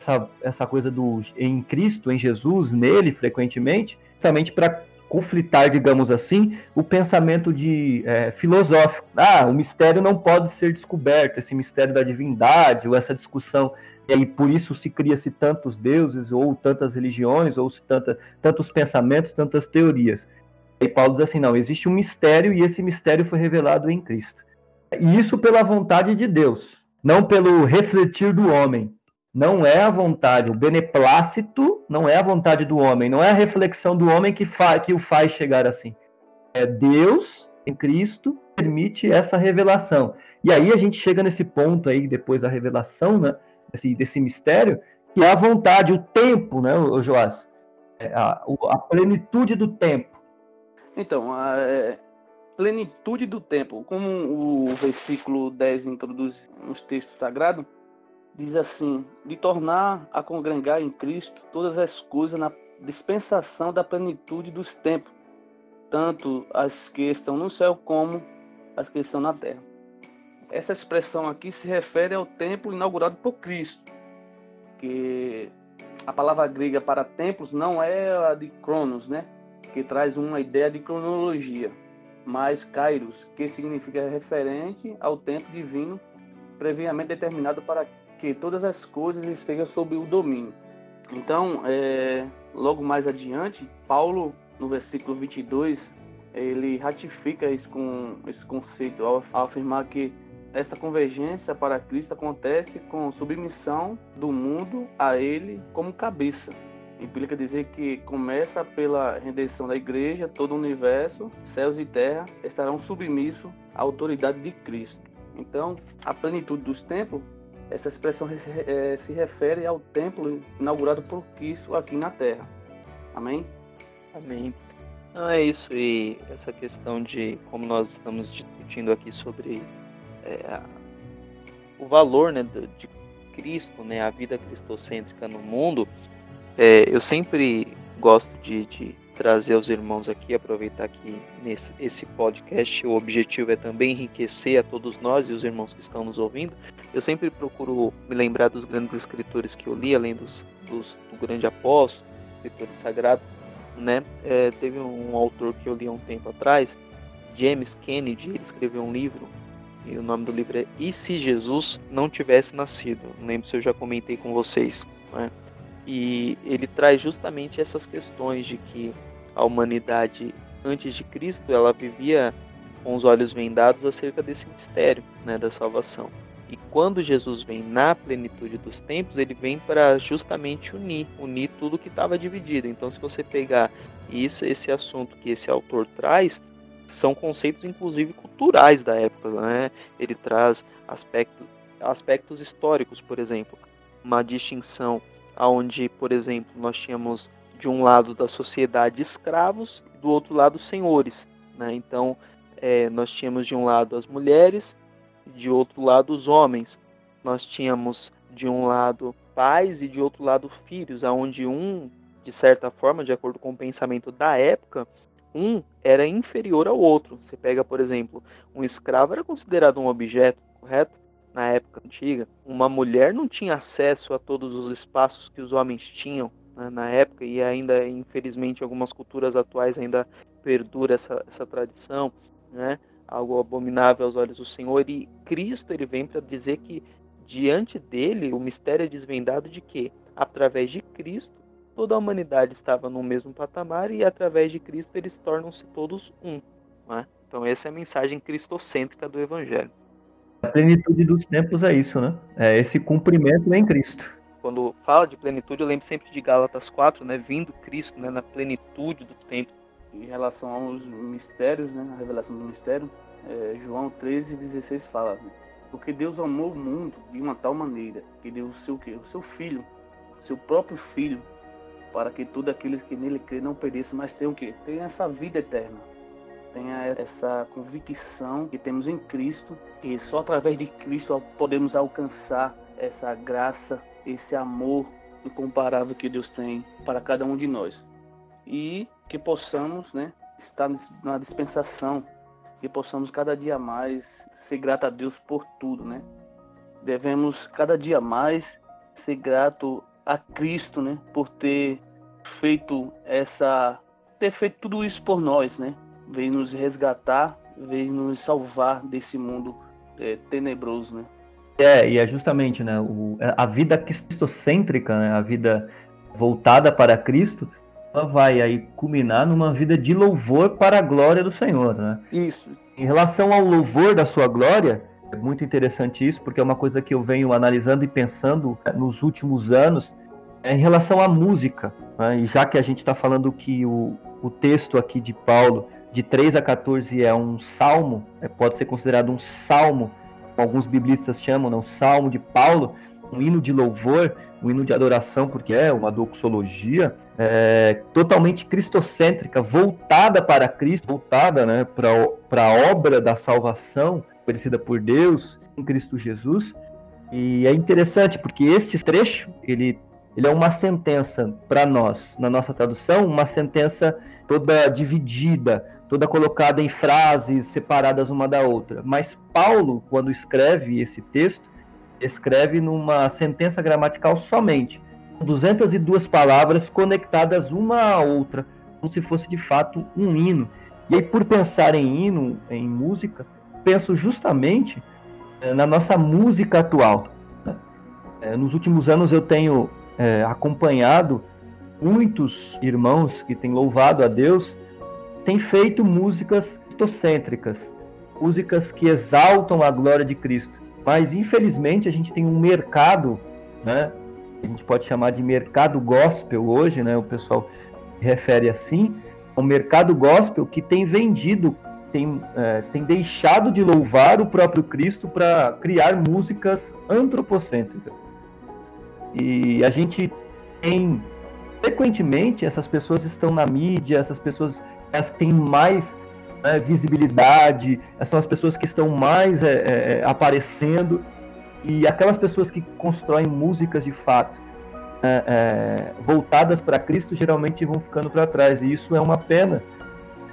essa, essa coisa do em Cristo, em Jesus, nele, frequentemente, justamente para conflitar, digamos assim, o pensamento de é, filosófico. Ah, o mistério não pode ser descoberto, esse mistério da divindade, ou essa discussão e aí por isso se cria-se tantos deuses, ou tantas religiões, ou se tanta, tantos pensamentos, tantas teorias. E Paulo diz assim: não, existe um mistério e esse mistério foi revelado em Cristo. E isso pela vontade de Deus, não pelo refletir do homem não é a vontade, o beneplácito não é a vontade do homem, não é a reflexão do homem que, que o faz chegar assim. É Deus em Cristo permite essa revelação. E aí a gente chega nesse ponto aí, depois da revelação, né, desse, desse mistério, que é a vontade, o tempo, né, Joás? É a, a, plenitude do tempo. Então, a é, plenitude do tempo, como o versículo 10 introduz nos textos sagrados, diz assim: de tornar a congregar em Cristo todas as coisas na dispensação da plenitude dos tempos, tanto as que estão no céu como as que estão na terra. Essa expressão aqui se refere ao templo inaugurado por Cristo, que a palavra grega para templos não é a de Cronos, né? Que traz uma ideia de cronologia, mas Kairos, que significa referente ao tempo divino previamente determinado para que todas as coisas estejam sob o domínio. Então, é, logo mais adiante, Paulo, no versículo 22, ele ratifica esse, com, esse conceito ao, ao afirmar que essa convergência para Cristo acontece com submissão do mundo a Ele como cabeça. Implica dizer que começa pela redenção da igreja, todo o universo, céus e terra estarão submissos à autoridade de Cristo. Então, a plenitude dos tempos, essa expressão é, se refere ao templo inaugurado por Cristo aqui na terra. Amém? Amém. Não é isso, e essa questão de como nós estamos discutindo aqui sobre é, o valor né, de Cristo, né, a vida cristocêntrica no mundo, é, eu sempre gosto de, de, trazer aos irmãos aqui, aproveitar que nesse esse podcast o objetivo é também enriquecer a todos nós e os irmãos que estão nos ouvindo. Eu sempre procuro me lembrar dos grandes escritores que eu li, além dos, dos do grande apóstolo, escritores sagrados, né? É, teve um autor que eu li há um tempo atrás, James Kennedy, ele escreveu um livro e o nome do livro é E se Jesus não tivesse nascido? Não lembro se eu já comentei com vocês. Né? E ele traz justamente essas questões de que a humanidade antes de Cristo ela vivia com os olhos vendados acerca desse mistério né, da salvação. E quando Jesus vem na plenitude dos tempos, ele vem para justamente unir, unir tudo que estava dividido. Então, se você pegar isso, esse assunto que esse autor traz, são conceitos inclusive culturais da época, né? Ele traz aspectos, aspectos históricos, por exemplo, uma distinção aonde, por exemplo, nós tínhamos de um lado da sociedade escravos do outro lado senhores, né? Então, é, nós tínhamos de um lado as mulheres, de outro lado os homens. Nós tínhamos de um lado pais e de outro lado filhos, aonde um, de certa forma, de acordo com o pensamento da época, um era inferior ao outro. Você pega, por exemplo, um escravo era considerado um objeto, correto? Na época antiga, uma mulher não tinha acesso a todos os espaços que os homens tinham né, na época e ainda, infelizmente, algumas culturas atuais ainda perdura essa, essa tradição, né? Algo abominável aos olhos do Senhor e Cristo ele vem para dizer que diante dele o mistério é desvendado de que através de Cristo toda a humanidade estava no mesmo patamar e através de Cristo eles tornam-se todos um. Né? Então essa é a mensagem cristocêntrica do Evangelho. A plenitude dos tempos é isso, né? É esse cumprimento em Cristo. Quando fala de plenitude, eu lembro sempre de Gálatas 4, né? Vindo Cristo, né? Na plenitude do tempo. Em relação aos mistérios, né? A revelação do mistério, é, João 13, 16 fala, né? Porque Deus amou o mundo de uma tal maneira que deu o seu, o seu filho, seu próprio filho, para que tudo aqueles que nele crê não pereçam, mas tenham que tenha essa vida eterna. Tenha essa convicção que temos em Cristo, e só através de Cristo podemos alcançar essa graça, esse amor incomparável que Deus tem para cada um de nós. E que possamos, né, estar na dispensação, que possamos cada dia mais ser grato a Deus por tudo, né? Devemos cada dia mais ser grato a Cristo, né, por ter feito essa ter feito tudo isso por nós, né? Veio nos resgatar, veio nos salvar desse mundo é, tenebroso, né? É, e é justamente, né, o, a vida cristocêntrica, né, a vida voltada para Cristo, ela vai aí culminar numa vida de louvor para a glória do Senhor, né? Isso. Em relação ao louvor da sua glória, é muito interessante isso, porque é uma coisa que eu venho analisando e pensando é, nos últimos anos é, em relação à música. Né? E já que a gente está falando que o, o texto aqui de Paulo, de 3 a 14, é um salmo, é, pode ser considerado um salmo, alguns biblistas chamam, né? um salmo de Paulo, um hino de louvor, um hino de adoração, porque é uma doxologia é, totalmente cristocêntrica, voltada para Cristo, voltada né, para a obra da salvação oferecida por Deus em Cristo Jesus. E é interessante porque esse trecho ele, ele é uma sentença para nós, na nossa tradução, uma sentença toda dividida, toda colocada em frases separadas uma da outra. Mas Paulo, quando escreve esse texto, escreve numa sentença gramatical somente, 202 palavras conectadas uma à outra, como se fosse de fato um hino. E aí, por pensar em hino, em música, penso justamente é, na nossa música atual. Né? É, nos últimos anos eu tenho é, acompanhado muitos irmãos que têm louvado a Deus, têm feito músicas cristocêntricas, músicas que exaltam a glória de Cristo. Mas infelizmente a gente tem um mercado, né? A gente pode chamar de mercado gospel hoje, né? O pessoal refere assim, um mercado gospel que tem vendido, tem, é, tem deixado de louvar o próprio Cristo para criar músicas antropocêntricas. E a gente tem frequentemente essas pessoas estão na mídia, essas pessoas elas têm mais né, visibilidade, são as pessoas que estão mais é, é, é, aparecendo e aquelas pessoas que constroem músicas de fato é, é voltadas para Cristo geralmente vão ficando para trás e isso é uma pena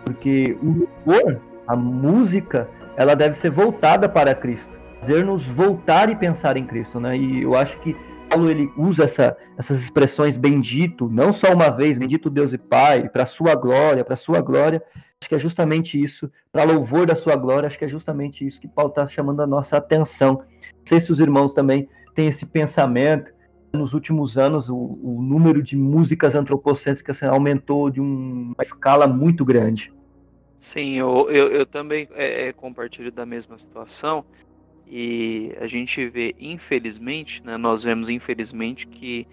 porque o louvor, a música, ela deve ser voltada para Cristo, fazer-nos voltar e pensar em Cristo, né? E eu acho que Paulo ele usa essa, essas expressões bendito, não só uma vez, bendito Deus e Pai, para sua glória, para sua glória. Acho que é justamente isso, para louvor da sua glória, acho que é justamente isso que Paulo está chamando a nossa atenção. Sei se os irmãos também têm esse pensamento. Nos últimos anos, o, o número de músicas antropocêntricas aumentou de uma escala muito grande. Sim, eu, eu, eu também é, é compartilho da mesma situação. E a gente vê, infelizmente, né, nós vemos infelizmente que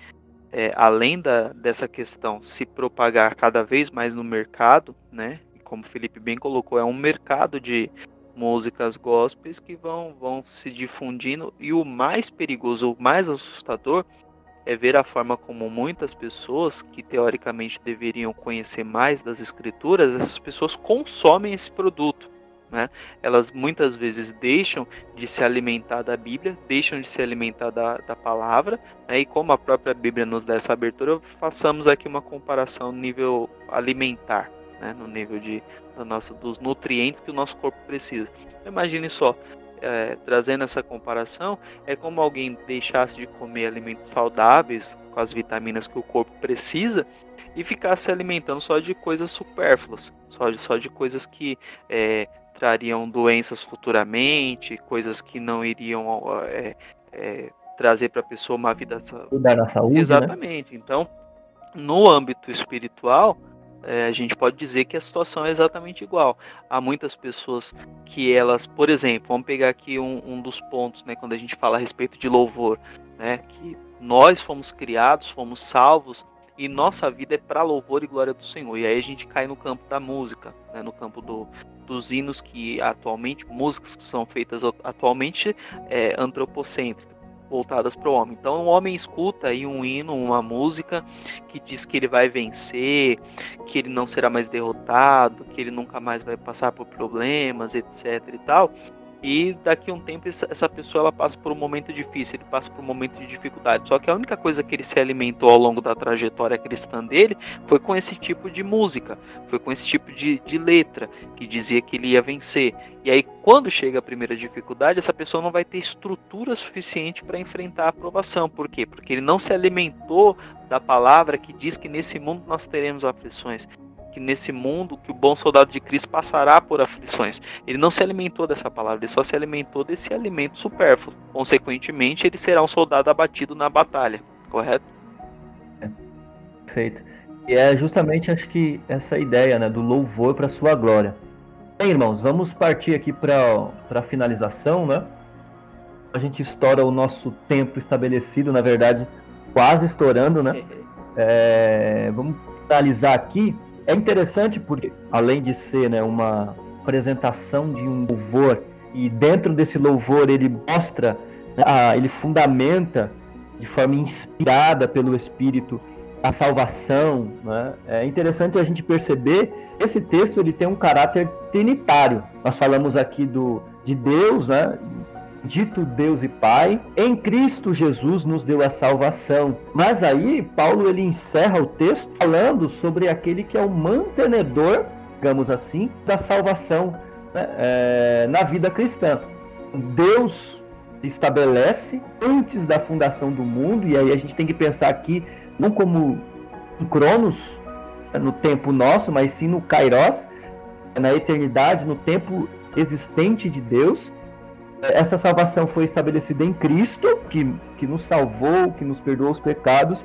é, além da, dessa questão se propagar cada vez mais no mercado, né, como o Felipe bem colocou, é um mercado de músicas gospels que vão, vão se difundindo e o mais perigoso, o mais assustador é ver a forma como muitas pessoas que teoricamente deveriam conhecer mais das escrituras, essas pessoas consomem esse produto. Né? Elas muitas vezes deixam de se alimentar da Bíblia, deixam de se alimentar da, da palavra, né? e como a própria Bíblia nos dá essa abertura, façamos aqui uma comparação nível alimentar, né? no nível de, da nossa, dos nutrientes que o nosso corpo precisa. Imagine só, é, trazendo essa comparação, é como alguém deixasse de comer alimentos saudáveis, com as vitaminas que o corpo precisa, e ficar se alimentando só de coisas supérfluas, só de, só de coisas que é, trariam doenças futuramente, coisas que não iriam é, é, trazer para a pessoa uma vida Cuidar da saúde. Né? Exatamente. Né? Então, no âmbito espiritual, é, a gente pode dizer que a situação é exatamente igual. Há muitas pessoas que elas, por exemplo, vamos pegar aqui um, um dos pontos, né, quando a gente fala a respeito de louvor, né, que nós fomos criados, fomos salvos e nossa vida é para louvor e glória do Senhor. E aí a gente cai no campo da música, né, no campo do, dos hinos que atualmente, músicas que são feitas atualmente é, antropocêntricas, voltadas para o homem. Então o homem escuta aí um hino, uma música que diz que ele vai vencer, que ele não será mais derrotado, que ele nunca mais vai passar por problemas, etc e tal. E daqui a um tempo essa pessoa ela passa por um momento difícil, ele passa por um momento de dificuldade. Só que a única coisa que ele se alimentou ao longo da trajetória cristã dele foi com esse tipo de música, foi com esse tipo de, de letra que dizia que ele ia vencer. E aí quando chega a primeira dificuldade, essa pessoa não vai ter estrutura suficiente para enfrentar a aprovação. Por quê? Porque ele não se alimentou da palavra que diz que nesse mundo nós teremos aflições que nesse mundo que o bom soldado de Cristo passará por aflições. Ele não se alimentou dessa palavra, ele só se alimentou desse alimento supérfluo. Consequentemente, ele será um soldado abatido na batalha, correto? É, perfeito. E é justamente acho que essa ideia, né, do louvor para sua glória. Bem, irmãos, vamos partir aqui para a finalização, né? A gente estoura o nosso tempo estabelecido, na verdade, quase estourando, né? É, vamos finalizar aqui é interessante porque, além de ser né, uma apresentação de um louvor, e dentro desse louvor ele mostra, né, a, ele fundamenta de forma inspirada pelo Espírito a salvação. Né? É interessante a gente perceber esse texto ele tem um caráter trinitário. Nós falamos aqui do, de Deus, né? Dito Deus e Pai, em Cristo Jesus nos deu a salvação. Mas aí Paulo ele encerra o texto falando sobre aquele que é o mantenedor, digamos assim, da salvação né, é, na vida cristã. Deus estabelece antes da fundação do mundo, e aí a gente tem que pensar aqui não como em Cronos, no tempo nosso, mas sim no Kairos, na eternidade, no tempo existente de Deus Essa salvação foi estabelecida em Cristo, que, que nos salvou, que nos perdoou os pecados.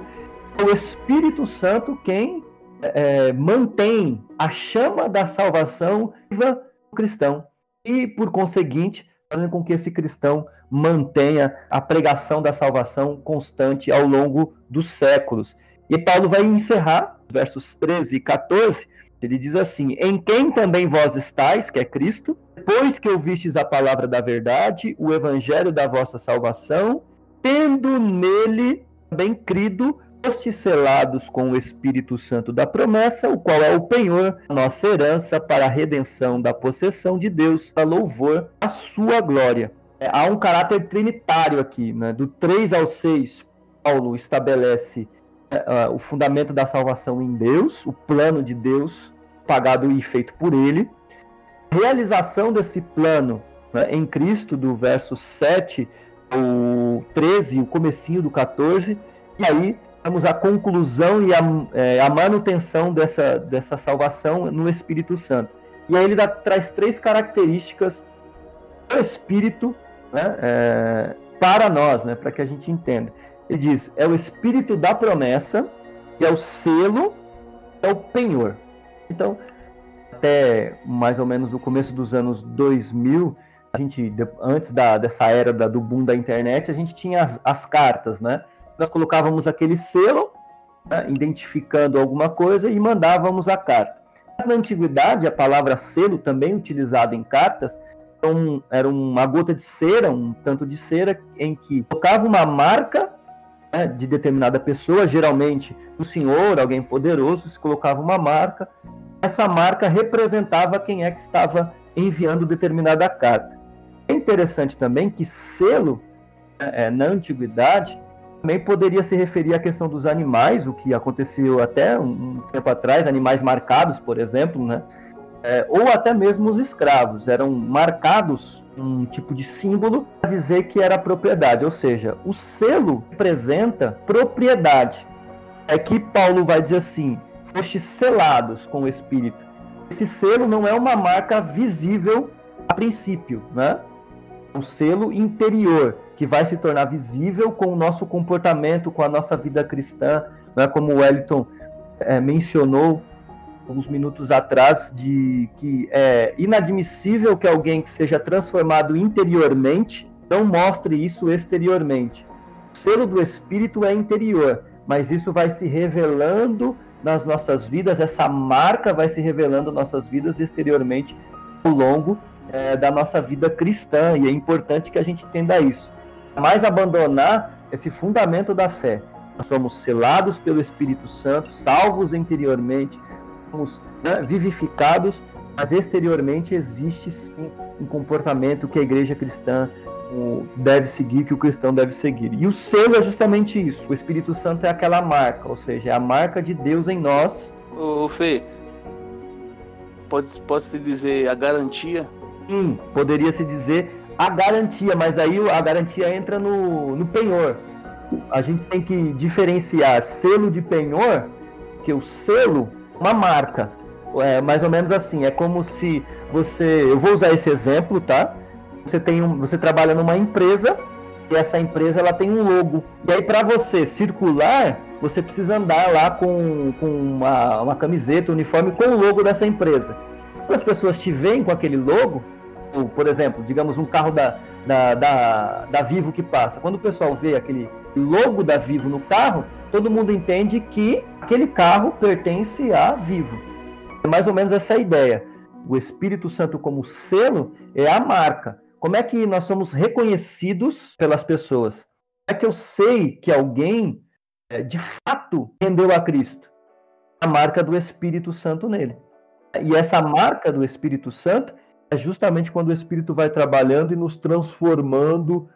É o Espírito Santo quem é, mantém a chama da salvação viva no cristão. E, por conseguinte, fazendo com que esse cristão mantenha a pregação da salvação constante ao longo dos séculos. E Paulo vai encerrar, versos 13 e 14, ele diz assim: Em quem também vós estáis, que é Cristo, depois que ouvistes a palavra da verdade, o evangelho da vossa salvação, tendo nele também crido, fostes selados com o Espírito Santo da promessa, o qual é o penhor, nossa herança para a redenção da possessão de Deus, para louvor a sua glória. É, há um caráter trinitário aqui, né? do 3 ao 6, Paulo estabelece uh, o fundamento da salvação em Deus, o plano de Deus, pagado e feito por ele. Realização desse plano né, em Cristo, do verso 7 ao 13, o comecinho do 14, e aí temos a conclusão e a, é, a manutenção dessa, dessa salvação no Espírito Santo. E aí ele dá, traz três características do Espírito né, é, para nós, né, para que a gente entenda. Ele diz: é o espírito da promessa, é o selo, é o penhor. Então, até mais ou menos o começo dos anos 2000, a gente, antes da, dessa era da, do boom da internet, a gente tinha as, as cartas, né? Nós colocávamos aquele selo, né, identificando alguma coisa e mandávamos a carta. Mas na antiguidade, a palavra selo, também utilizada em cartas, era, um, era uma gota de cera, um tanto de cera, em que colocava uma marca né, de determinada pessoa, geralmente um senhor, alguém poderoso, se colocava uma marca, essa marca representava quem é que estava enviando determinada carta. É interessante também que selo, é, na antiguidade, também poderia se referir à questão dos animais, o que aconteceu até um tempo atrás, animais marcados, por exemplo, né? É, ou até mesmo os escravos eram marcados um tipo de símbolo para dizer que era propriedade, ou seja, o selo representa propriedade. É que Paulo vai dizer assim: fostes selados com o Espírito. Esse selo não é uma marca visível a princípio, né? Um selo interior que vai se tornar visível com o nosso comportamento, com a nossa vida cristã, né? como o Wellington é, mencionou alguns minutos atrás, de que é inadmissível que alguém que seja transformado interiormente não mostre isso exteriormente. O selo do Espírito é interior, mas isso vai se revelando nas nossas vidas, essa marca vai se revelando nas nossas vidas exteriormente ao longo é, da nossa vida cristã, e é importante que a gente entenda isso. Mais abandonar esse fundamento da fé. Nós somos selados pelo Espírito Santo, salvos interiormente, somos né, vivificados, mas exteriormente existe sim um comportamento que a igreja cristã deve seguir, que o cristão deve seguir. E o selo é justamente isso. O Espírito Santo é aquela marca, ou seja, é a marca de Deus em nós. Ô Fê, pode, pode se dizer a garantia? Sim, poderia se dizer a garantia, mas aí a garantia entra no, no penhor. A gente tem que diferenciar selo de penhor, que o selo uma marca. É mais ou menos assim, é como se você, eu vou usar esse exemplo, tá? Você tem um, você trabalha numa empresa e essa empresa ela tem um logo. E aí para você circular, você precisa andar lá com, com uma, uma camiseta, um uniforme com o logo dessa empresa. Quando as pessoas te veem com aquele logo, ou, por exemplo, digamos um carro da, da, da, da Vivo que passa, quando o pessoal vê aquele logo da Vivo no carro, todo mundo entende que aquele carro pertence a Vivo. É mais ou menos essa ideia. O Espírito Santo como selo é a marca. Como é que nós somos reconhecidos pelas pessoas? Como é que eu sei que alguém é, de fato rendeu a Cristo? A marca do Espírito Santo nele. E essa marca do Espírito Santo é justamente quando o Espírito vai trabalhando e nos transformando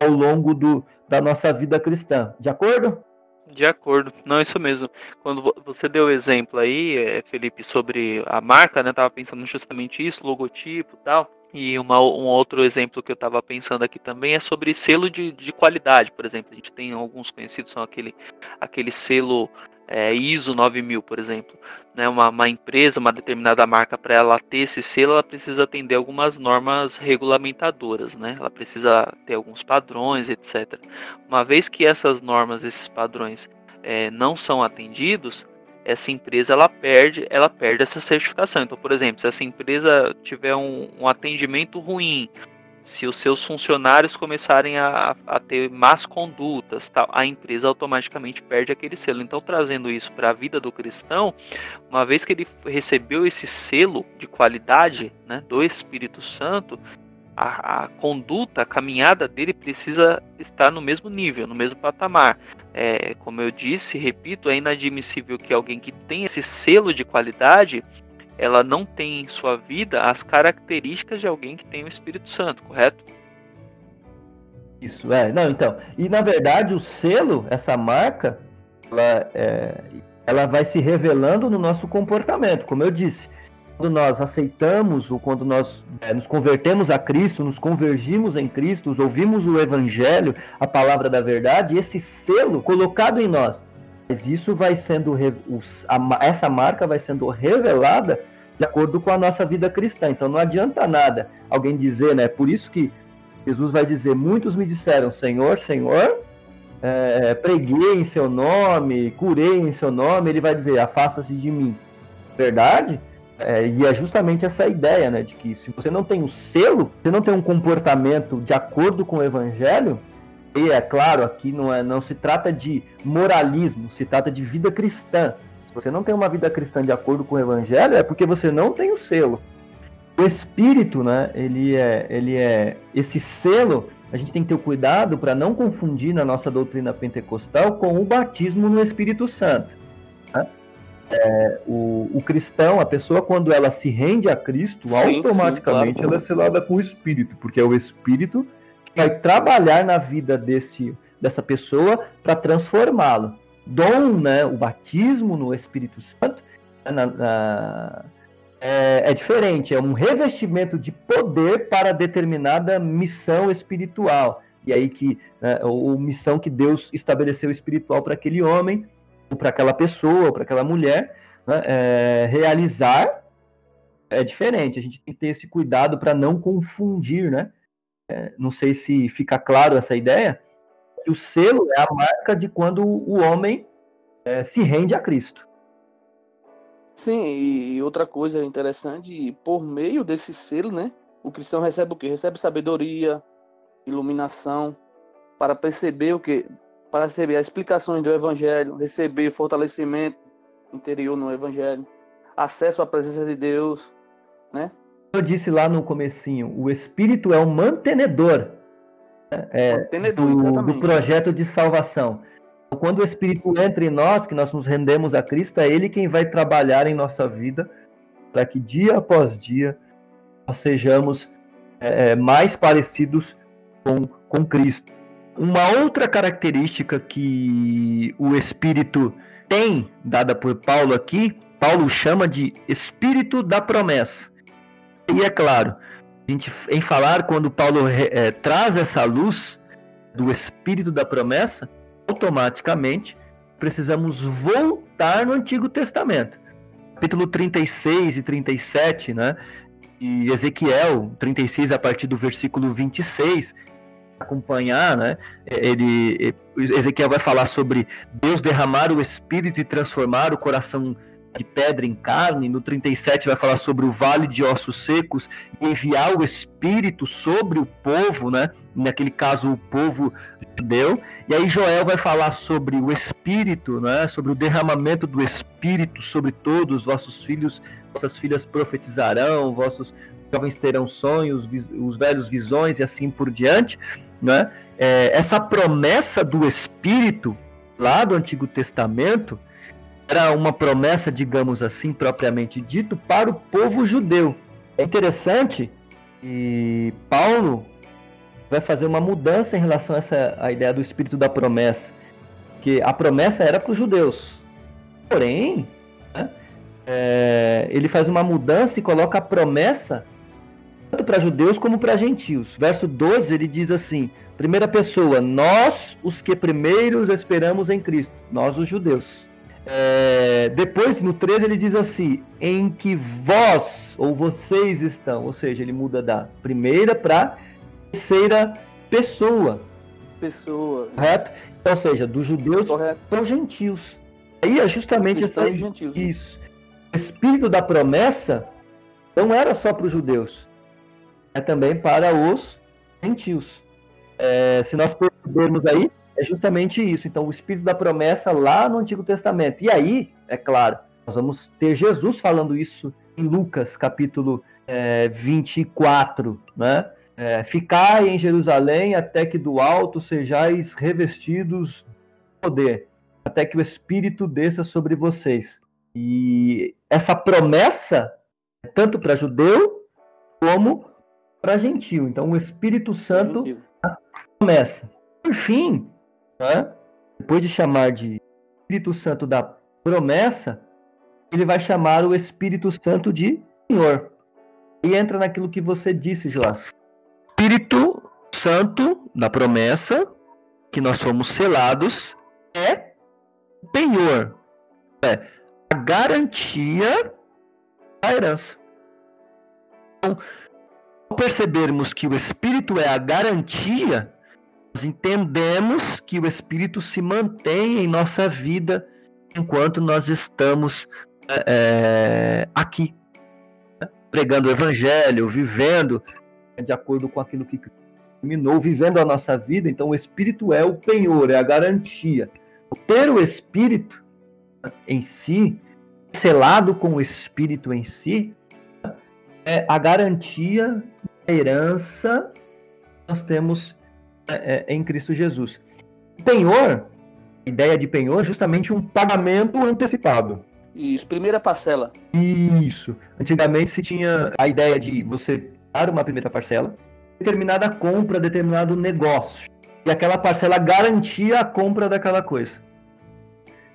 ao longo do, da nossa vida cristã. De acordo? De acordo, não, isso mesmo. Quando você deu o exemplo aí, eh, Felipe, sobre a marca, né? Tava pensando justamente isso, logotipo e tal. E uma, um outro exemplo que eu estava pensando aqui também é sobre selo de, de qualidade, por exemplo. A gente tem alguns conhecidos, são aquele, aquele selo é, ISO 9000, por exemplo. Né, uma, uma empresa, uma determinada marca, para ela ter esse selo, ela precisa atender algumas normas regulamentadoras, né? Ela precisa ter alguns padrões, etc. Uma vez que essas normas, esses padrões é, não são atendidos, essa empresa ela perde, ela perde essa certificação. Então, por exemplo, se essa empresa tiver um, um atendimento ruim, se os seus funcionários começarem a, a ter más condutas, tal, a empresa automaticamente perde aquele selo. Então, trazendo isso para a vida do cristão, uma vez que ele recebeu esse selo de qualidade né, do Espírito Santo, a, a, conduta, a caminhada dele precisa estar no mesmo nível, no mesmo patamar. É, como eu disse, repito, é inadmissível que alguém que tem esse selo de qualidade ela não tem em sua vida as características de alguém que tem o Espírito Santo, correto? Isso, é. Não, então. E na verdade, o selo, essa marca, ela, é, ela vai se revelando no nosso comportamento, como eu disse. Quando nós aceitamos ou quando nós é, nos convertemos a Cristo, nos convergimos em Cristo, ouvimos o Evangelho, a palavra da verdade, esse selo colocado em nós, mas isso vai sendo, essa marca vai sendo revelada de acordo com a nossa vida cristã. Então não adianta nada alguém dizer, né? Por isso que Jesus vai dizer: muitos me disseram, Senhor, Senhor, é, preguei em seu nome, curei em seu nome. Ele vai dizer: afasta-se de mim. Verdade? É, e é justamente essa ideia, né? De que se você não tem um selo, você não tem um comportamento de acordo com o evangelho, e é claro, aqui não, é, não se trata de moralismo, se trata de vida cristã. Se você não tem uma vida cristã de acordo com o evangelho, é porque você não tem o selo. O espírito, né, ele é, ele é esse selo, a gente tem que ter cuidado para não confundir na nossa doutrina pentecostal com o batismo no Espírito Santo. Né? É, o, o, cristão, a pessoa, quando ela se rende a Cristo, sim, automaticamente sim, claro. ela é selada com o Espírito, porque é o Espírito que vai trabalhar na vida desse, dessa pessoa para transformá-lo dom, né, o batismo no Espírito Santo, né, na, na, é, é, diferente, é um revestimento de poder para determinada missão espiritual. E aí que, né, ou missão que Deus estabeleceu espiritual para aquele homem, ou para aquela pessoa, ou para aquela mulher, né, é, realizar é diferente. A gente tem que ter esse cuidado para não confundir, né? É, não sei se fica claro essa ideia, o selo é a marca de quando o homem é, se rende a Cristo. Sim, e outra coisa interessante, por meio desse selo, né, o cristão recebe o quê? Recebe sabedoria, iluminação, para perceber o que? Para receber as explicações do Evangelho, receber fortalecimento interior no Evangelho, acesso à presença de Deus, né? Eu disse lá no comecinho, o Espírito é o mantenedor é, do, do, projeto de salvação. Quando o Espírito entra em nós, que nós nos rendemos a Cristo, é Ele quem vai trabalhar em nossa vida para que dia após dia nós sejamos é, é, mais parecidos com, com Cristo. Uma outra característica que o Espírito tem, dada por Paulo aqui, Paulo chama de Espírito da promessa. E é claro, gente, em falar, quando Paulo é, traz essa luz do espírito da promessa, automaticamente precisamos voltar no Antigo Testamento. Capítulo 36 e 37, né? E Ezequiel 36 a partir do versículo 26, acompanhar, né? Ele Ezequiel vai falar sobre Deus derramar o espírito e transformar o coração de pedra em carne, no 37 vai falar sobre o vale de ossos secos enviar o espírito sobre o povo, né? Naquele caso o povo judeu. E aí Joel vai falar sobre o espírito, né? Sobre o derramamento do espírito sobre todos os vossos filhos, vossas filhas profetizarão, vossos jovens terão sonhos, os velhos visões e assim por diante, né? É, essa promessa do espírito lá do Antigo Testamento, era uma promessa, digamos assim, propriamente dito, para o povo judeu. É interessante que Paulo vai fazer uma mudança em relação a essa a ideia do espírito da promessa, que a promessa era para os judeus. Porém, né, é, ele faz uma mudança e coloca a promessa tanto para judeus como para gentios. Verso 12 ele diz assim: primeira pessoa, nós os que primeiros esperamos em Cristo, nós os judeus. É, depois, no 13, ele diz assim: em que vós ou vocês estão. Ou seja, ele muda da primeira para terceira pessoa. Pessoa. Correto? Então, ou seja, dos judeus para os gentios. Aí é justamente essa, isso. O espírito da promessa não era só para os judeus, é também para os gentios. É, se nós percebermos aí, é justamente isso. Então, o espírito da promessa lá no Antigo Testamento. E aí, é claro, nós vamos ter Jesus falando isso em Lucas, capítulo é, 24, né? É, Ficai em Jerusalém até que do alto sejais revestidos de poder, até que o Espírito desça sobre vocês. E essa promessa é tanto para judeu como para gentil. Então, o Espírito Santo promessa. Por fim, né, depois de chamar de Espírito Santo da promessa, ele vai chamar o Espírito Santo de Senhor. E entra naquilo que você disse, Joás. Espírito Santo da promessa, que nós somos selados, é penhor, é a garantia da herança. Então, ao percebermos que o Espírito é a garantia, nós entendemos que o Espírito se mantém em nossa vida enquanto nós estamos é, aqui, né? pregando o Evangelho, vivendo de acordo com aquilo que terminou, vivendo a nossa vida. Então, o Espírito é o penhor, é a garantia. Ter o Espírito em si, selado com o Espírito em si, é a garantia da herança que nós temos é, é, em Cristo Jesus. Penhor, a ideia de penhor é justamente um pagamento antecipado. Isso, primeira parcela. Isso. Antigamente se tinha a ideia de você uma primeira parcela, determinada compra, determinado negócio. E aquela parcela garantia a compra daquela coisa.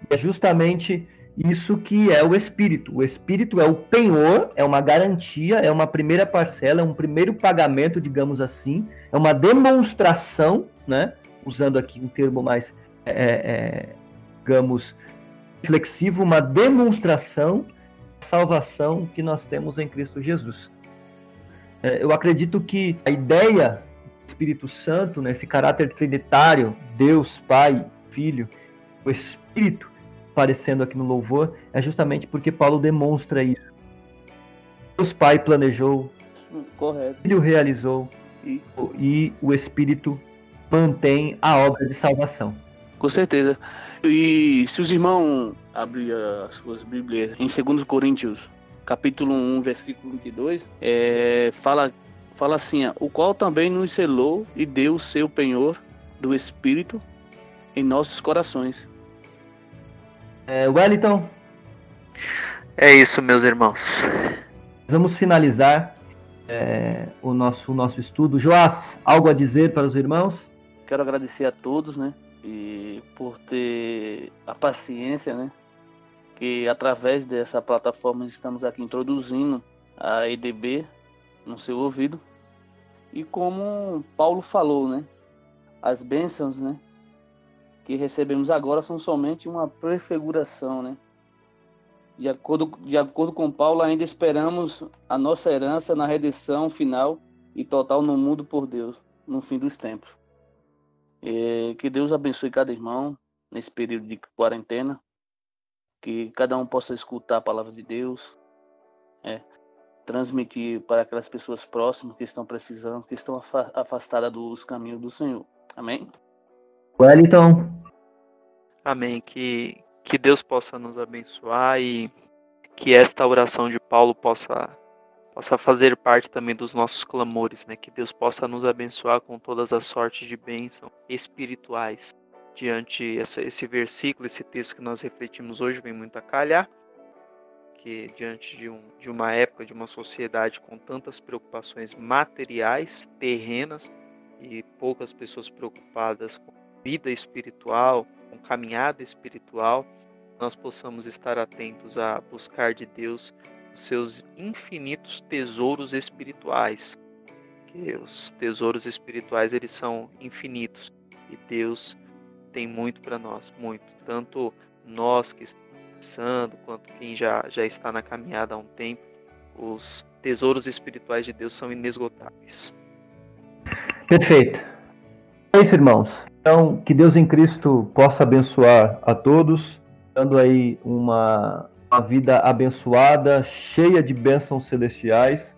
É justamente isso que é o espírito. O espírito é o penhor, é uma garantia, é uma primeira parcela, é um primeiro pagamento, digamos assim, é uma demonstração, né? Usando aqui um termo mais, é, é, é digamos, reflexivo, uma demonstração da salvação que nós temos em Cristo Jesus. É, eu acredito que a ideia do Espírito Santo, né, esse caráter trinitário, Deus, Pai, Filho, o Espírito aparecendo aqui no louvor, é justamente porque Paulo demonstra isso. Deus Pai planejou, Correto. o Filho realizou e... e o Espírito mantém a obra de salvação. Com certeza. E se os irmãos abrirem as suas Bíblias em 2 Coríntios capítulo 1, versículo 22, é, fala, fala assim: O qual também nos selou e deu o seu penhor do Espírito em nossos corações. É, Wellington. É isso, meus irmãos. Vamos finalizar é, o, nosso, o nosso estudo. Joás, algo a dizer para os irmãos? Quero agradecer a todos, né? E por ter a paciência, né? que através dessa plataforma estamos aqui introduzindo a EDB no seu ouvido. E como Paulo falou, né? As bênçãos, né? Que recebemos agora são somente uma prefiguração, né? De acordo, de acordo com Paulo, ainda esperamos a nossa herança na redenção final e total no mundo por Deus, no fim dos tempos. E que Deus abençoe cada irmão nesse período de quarentena que cada um possa escutar a palavra de Deus, é, transmitir para aquelas pessoas próximas que estão precisando, que estão afastadas dos caminhos do Senhor. Amém? Wellington. Amém. Que, que Deus possa nos abençoar e que esta oração de Paulo possa, possa fazer parte também dos nossos clamores, né? Que Deus possa nos abençoar com todas as sortes de bênção espirituais diante essa, esse versículo, esse texto que nós refletimos hoje vem muito a calhar, que diante de, um, de uma época, de uma sociedade com tantas preocupações materiais, terrenas, e poucas pessoas preocupadas com vida espiritual, com caminhada espiritual, nós possamos estar atentos a buscar de Deus os seus infinitos tesouros espirituais. Que os tesouros espirituais eles são infinitos e Deus tem muito para nós, muito. Tanto nós que começando, quanto quem já, já está na caminhada há um tempo, os tesouros espirituais de Deus são inesgotáveis. Perfeito. É isso, irmãos. Então, que Deus em Cristo possa abençoar a todos, dando aí uma, uma vida abençoada, cheia de bênçãos celestiais,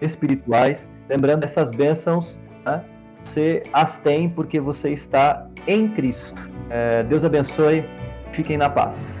espirituais. Lembrando, essas bênçãos né, você as tem porque você está em Cristo. É, Deus abençoe. Fiquem na paz.